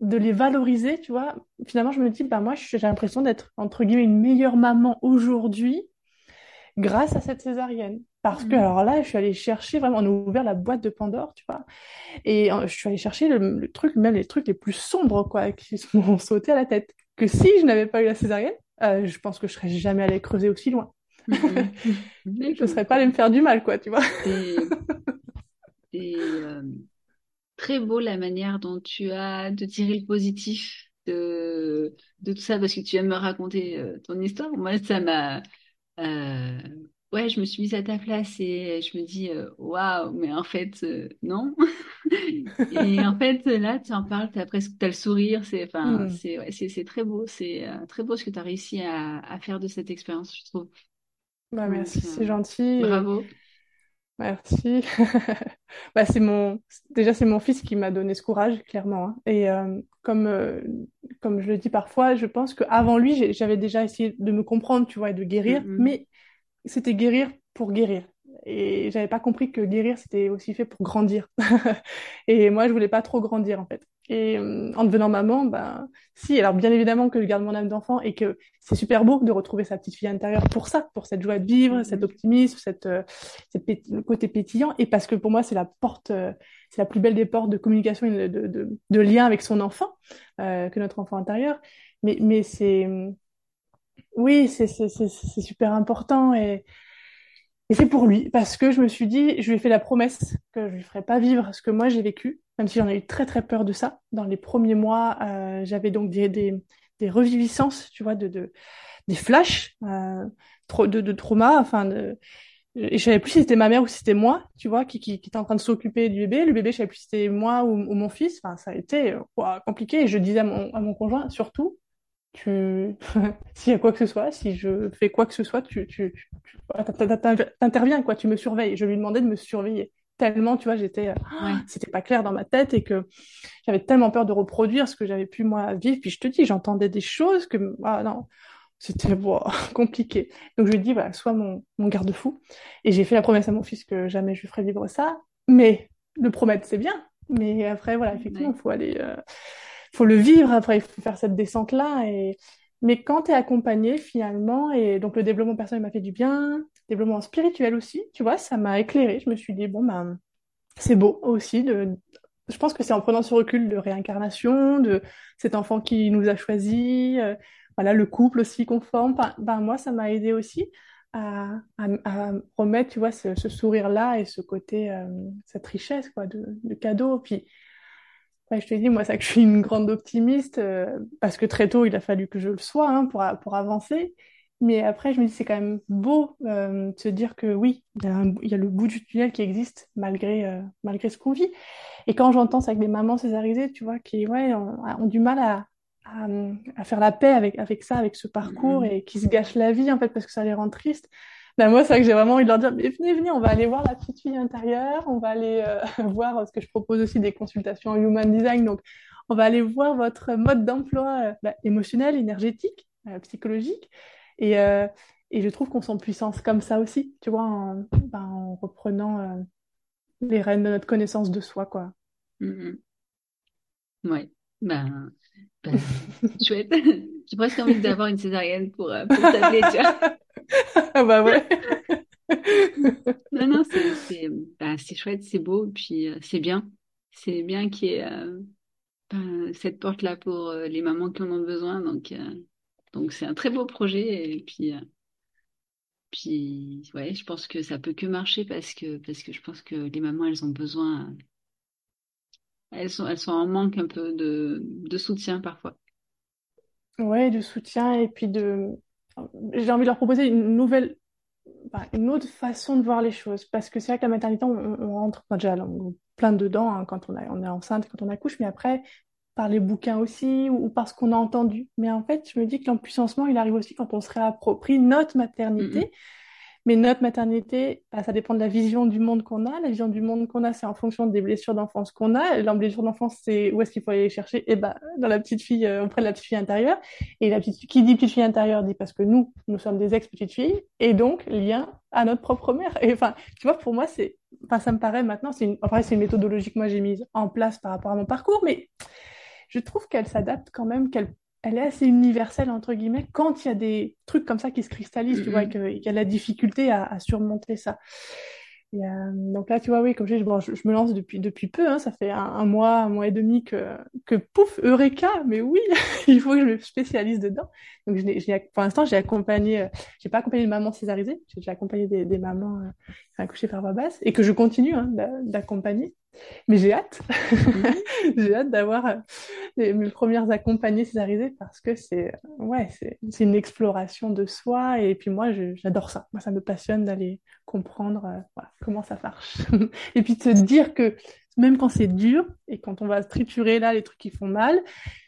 de les valoriser, tu vois. Finalement, je me dis, bah moi, j'ai l'impression d'être, entre guillemets, une meilleure maman aujourd'hui grâce à cette césarienne. Parce que, mmh. alors là, je suis allée chercher, vraiment, on a ouvert la boîte de Pandore, tu vois. Et euh, je suis allée chercher le, truc, même les trucs les plus sombres, quoi, qui m'ont sauté à la tête. Que si je n'avais pas eu la césarienne, euh, je pense que je serais jamais allée creuser aussi loin. Je ne serais pas allée me faire du mal, quoi, tu vois. C'est euh, très beau la manière dont tu as de tirer le positif de, de tout ça, parce que tu viens me raconter euh, ton histoire. Moi, ça m'a... Euh, ouais, je me suis mise à ta place et je me dis, waouh, mais en fait, non. et en fait, là, tu en parles, tu as presque as le sourire. C'est enfin, mm. c'est ouais, très beau. C'est très beau ce que tu as réussi à, à faire de cette expérience, je trouve. Bah, merci, c'est gentil. Bravo. Merci. bah, c'est mon... Déjà, c'est mon fils qui m'a donné ce courage, clairement. Hein. Et euh, comme, euh, comme je le dis parfois, je pense qu'avant lui, j'avais déjà essayé de me comprendre, tu vois, et de guérir. Mm-hmm. Mais c'était guérir pour guérir. Et j'avais pas compris que guérir, c'était aussi fait pour grandir. et moi, je voulais pas trop grandir, en fait. Et euh, en devenant maman, ben, si, alors bien évidemment que je garde mon âme d'enfant et que c'est super beau de retrouver sa petite fille intérieure pour ça, pour cette joie de vivre, mm-hmm. cet optimisme, cette, euh, le côté pétillant. Et parce que pour moi, c'est la porte, euh, c'est la plus belle des portes de communication et de, de, de, lien avec son enfant, que notre enfant intérieur. Mais, mais c'est, oui, c'est super important et, et c'est pour lui, parce que je me suis dit, je lui ai fait la promesse que je lui ferais pas vivre ce que moi j'ai vécu, même si j'en ai eu très très peur de ça. Dans les premiers mois, euh, j'avais donc des, des, reviviscences, tu vois, de, de des flashs euh, de, de trauma, enfin de, et savais plus si c'était ma mère ou si c'était moi, tu vois, qui, qui, était en train de s'occuper du bébé. Le bébé, je savais plus si c'était moi ou, mon fils. Enfin, ça a été euh, compliqué. Je disais à mon, à mon conjoint, surtout, tu s'il y a quoi que ce soit, si je fais quoi que ce soit, tu, tu, tu t'interviens quoi, tu me surveilles. Je lui demandais de me surveiller tellement, tu vois, j'étais, euh, c'était pas clair dans ma tête et que j'avais tellement peur de reproduire ce que j'avais pu moi vivre. Puis je te dis, j'entendais des choses que, ah non, c'était compliqué. Donc je lui dis, voilà, sois mon, mon garde-fou. Et j'ai fait la promesse à mon fils que jamais je lui ferai vivre ça. Mais le promettre, c'est bien. Mais après, voilà, effectivement, il faut aller. Euh, faut le vivre après, il faut faire cette descente-là. Et... Mais quand tu es accompagné finalement, et donc le développement personnel m'a fait du bien, développement spirituel aussi, tu vois, ça m'a éclairé. Je me suis dit, bon, ben, c'est beau aussi de. Je pense que c'est en prenant ce recul de réincarnation, de cet enfant qui nous a choisi, euh, voilà, le couple aussi qu'on forme. Ben, moi, ça m'a aidé aussi à, à, remettre, tu vois, ce, sourire-là et ce côté, euh, cette richesse, quoi, de, de. Puis, je te dis, moi, ça que je suis une grande optimiste, euh, parce que très tôt, il a fallu que je le sois hein, pour, pour avancer. Mais après, je me dis, c'est quand même beau euh, de se dire que oui, il y, a il y, a le bout du tunnel qui existe malgré, euh, malgré ce qu'on vit. Et quand j'entends ça avec des mamans césarisées, tu vois, qui ouais, ont, du mal à, à, faire la paix avec, avec ça, avec ce parcours, mm-hmm. et qui se gâchent la vie, en fait, parce que ça les rend tristes, Ben moi, c'est vrai que j'ai vraiment envie de leur dire, mais venez, venez, on va aller voir la petite fille intérieure, on va aller euh, voir ce que je propose aussi des consultations en human design. Donc, on va aller voir votre mode d'emploi euh, bah, émotionnel, énergétique, euh, psychologique. Et, et je trouve qu'on sent puissance comme ça aussi, tu vois, en, ben, en reprenant les rênes de notre connaissance de soi, quoi. Mm-hmm. Ouais, ben, ben chouette. J'ai presque envie d'avoir une césarienne pour, pour t'appeler, tu vois. Ah bah ouais. non, non, c'est bah, chouette, c'est beau, puis euh, c'est bien. C'est bien qu'il y ait euh, ben, cette porte-là pour euh, les mamans qui en ont besoin. Donc, donc c'est un très beau projet. Et puis, puis ouais, je pense que ça peut que marcher parce que, parce que je pense que les mamans, elles ont besoin. Elles sont, elles sont en manque un peu de, de soutien parfois. Ouais, de soutien et puis de, j'ai envie de leur proposer une nouvelle, une autre façon de voir les choses. Parce que c'est vrai que la maternité, on, rentre déjà plein dedans hein, quand on, est enceinte, quand on accouche, mais après, par les bouquins aussi, ou, par ce qu'on a entendu. Mais en fait, je me dis que l'empuissancement, il arrive aussi quand on se réapproprie notre maternité. Mais notre maternité, bah, ça dépend de la vision du monde qu'on a. La vision du monde qu'on a, c'est en fonction des blessures d'enfance qu'on a. La blessure d'enfance, c'est où est-ce qu'il faut aller chercher? Eh ben, dans la petite fille, euh, auprès de la petite fille intérieure. Et la petite, qui dit petite fille intérieure dit parce que nous, nous sommes des ex-petites filles, et donc lien à notre propre mère. Et enfin, tu vois, pour moi, c'est, enfin, ça me paraît maintenant, c'est une, c'est une méthodologie que moi j'ai mise en place par rapport à mon parcours, mais je trouve qu'elle s'adapte quand même, qu'elle elle est assez universelle, entre guillemets, quand il y a des trucs comme ça qui se cristallisent, tu vois, qu'il y a la difficulté à, surmonter ça. Et, euh, donc là, tu vois, oui, comme je dis, je, me lance depuis, depuis peu, hein, ça fait un, mois, un mois et demi que, que pouf, Eureka, mais oui, il faut que je me spécialise dedans. Donc, je pour l'instant, j'ai accompagné, euh, j'ai pas accompagné des mamans césarisées, j'ai accompagné des, des mamans euh, accouchées par voie basse, et que je continue hein, d'accompagner. Mais j'ai hâte, mhm. j'ai hâte d'avoir euh, mes premières accompagnées césarisées parce que c'est ouais, c'est une exploration de soi et puis moi j'adore ça. Moi ça me passionne d'aller comprendre euh, comment ça marche et puis de se dire que même quand c'est dur et quand on va triturer là les trucs qui font mal,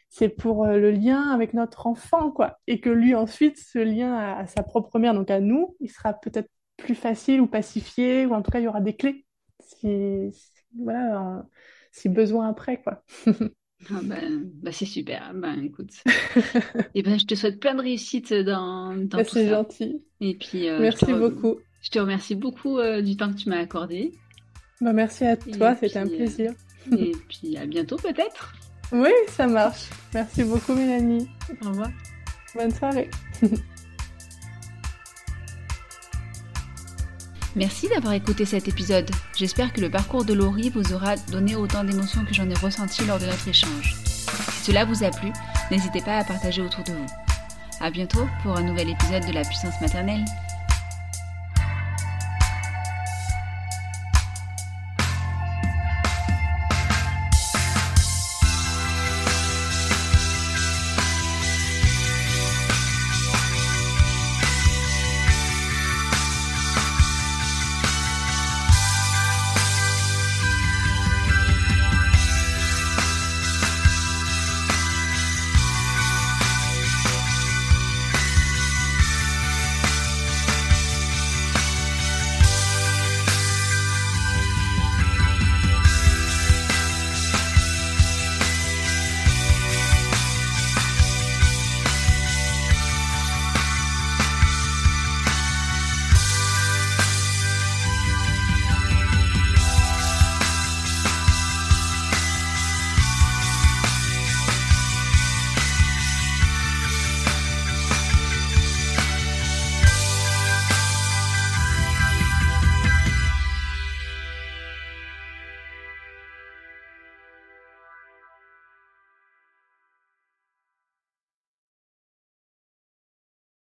c'est pour euh, le lien avec notre enfant quoi et que lui ensuite ce lien à, à sa propre mère donc à nous, il sera peut-être plus facile ou pacifié ou en tout cas il y aura des clés si, voilà, si besoin après, quoi. Ah ben, bah c'est super. Ben écoute, et ben je te souhaite plein de réussite dans, dans bah, C'est gentil. Et puis euh, merci beaucoup. Je te remercie beaucoup euh, du temps que tu m'as accordé. Merci à toi, c'était un plaisir. Euh, et puis à bientôt peut-être. Oui, ça marche. Merci beaucoup Mélanie. Au revoir. Bonne soirée. Merci d'avoir écouté cet épisode. J'espère que le parcours de Laurie vous aura donné autant d'émotions que j'en ai ressenti lors de notre échange. Si cela vous a plu, n'hésitez pas à partager autour de vous. À bientôt pour un nouvel épisode de la puissance maternelle.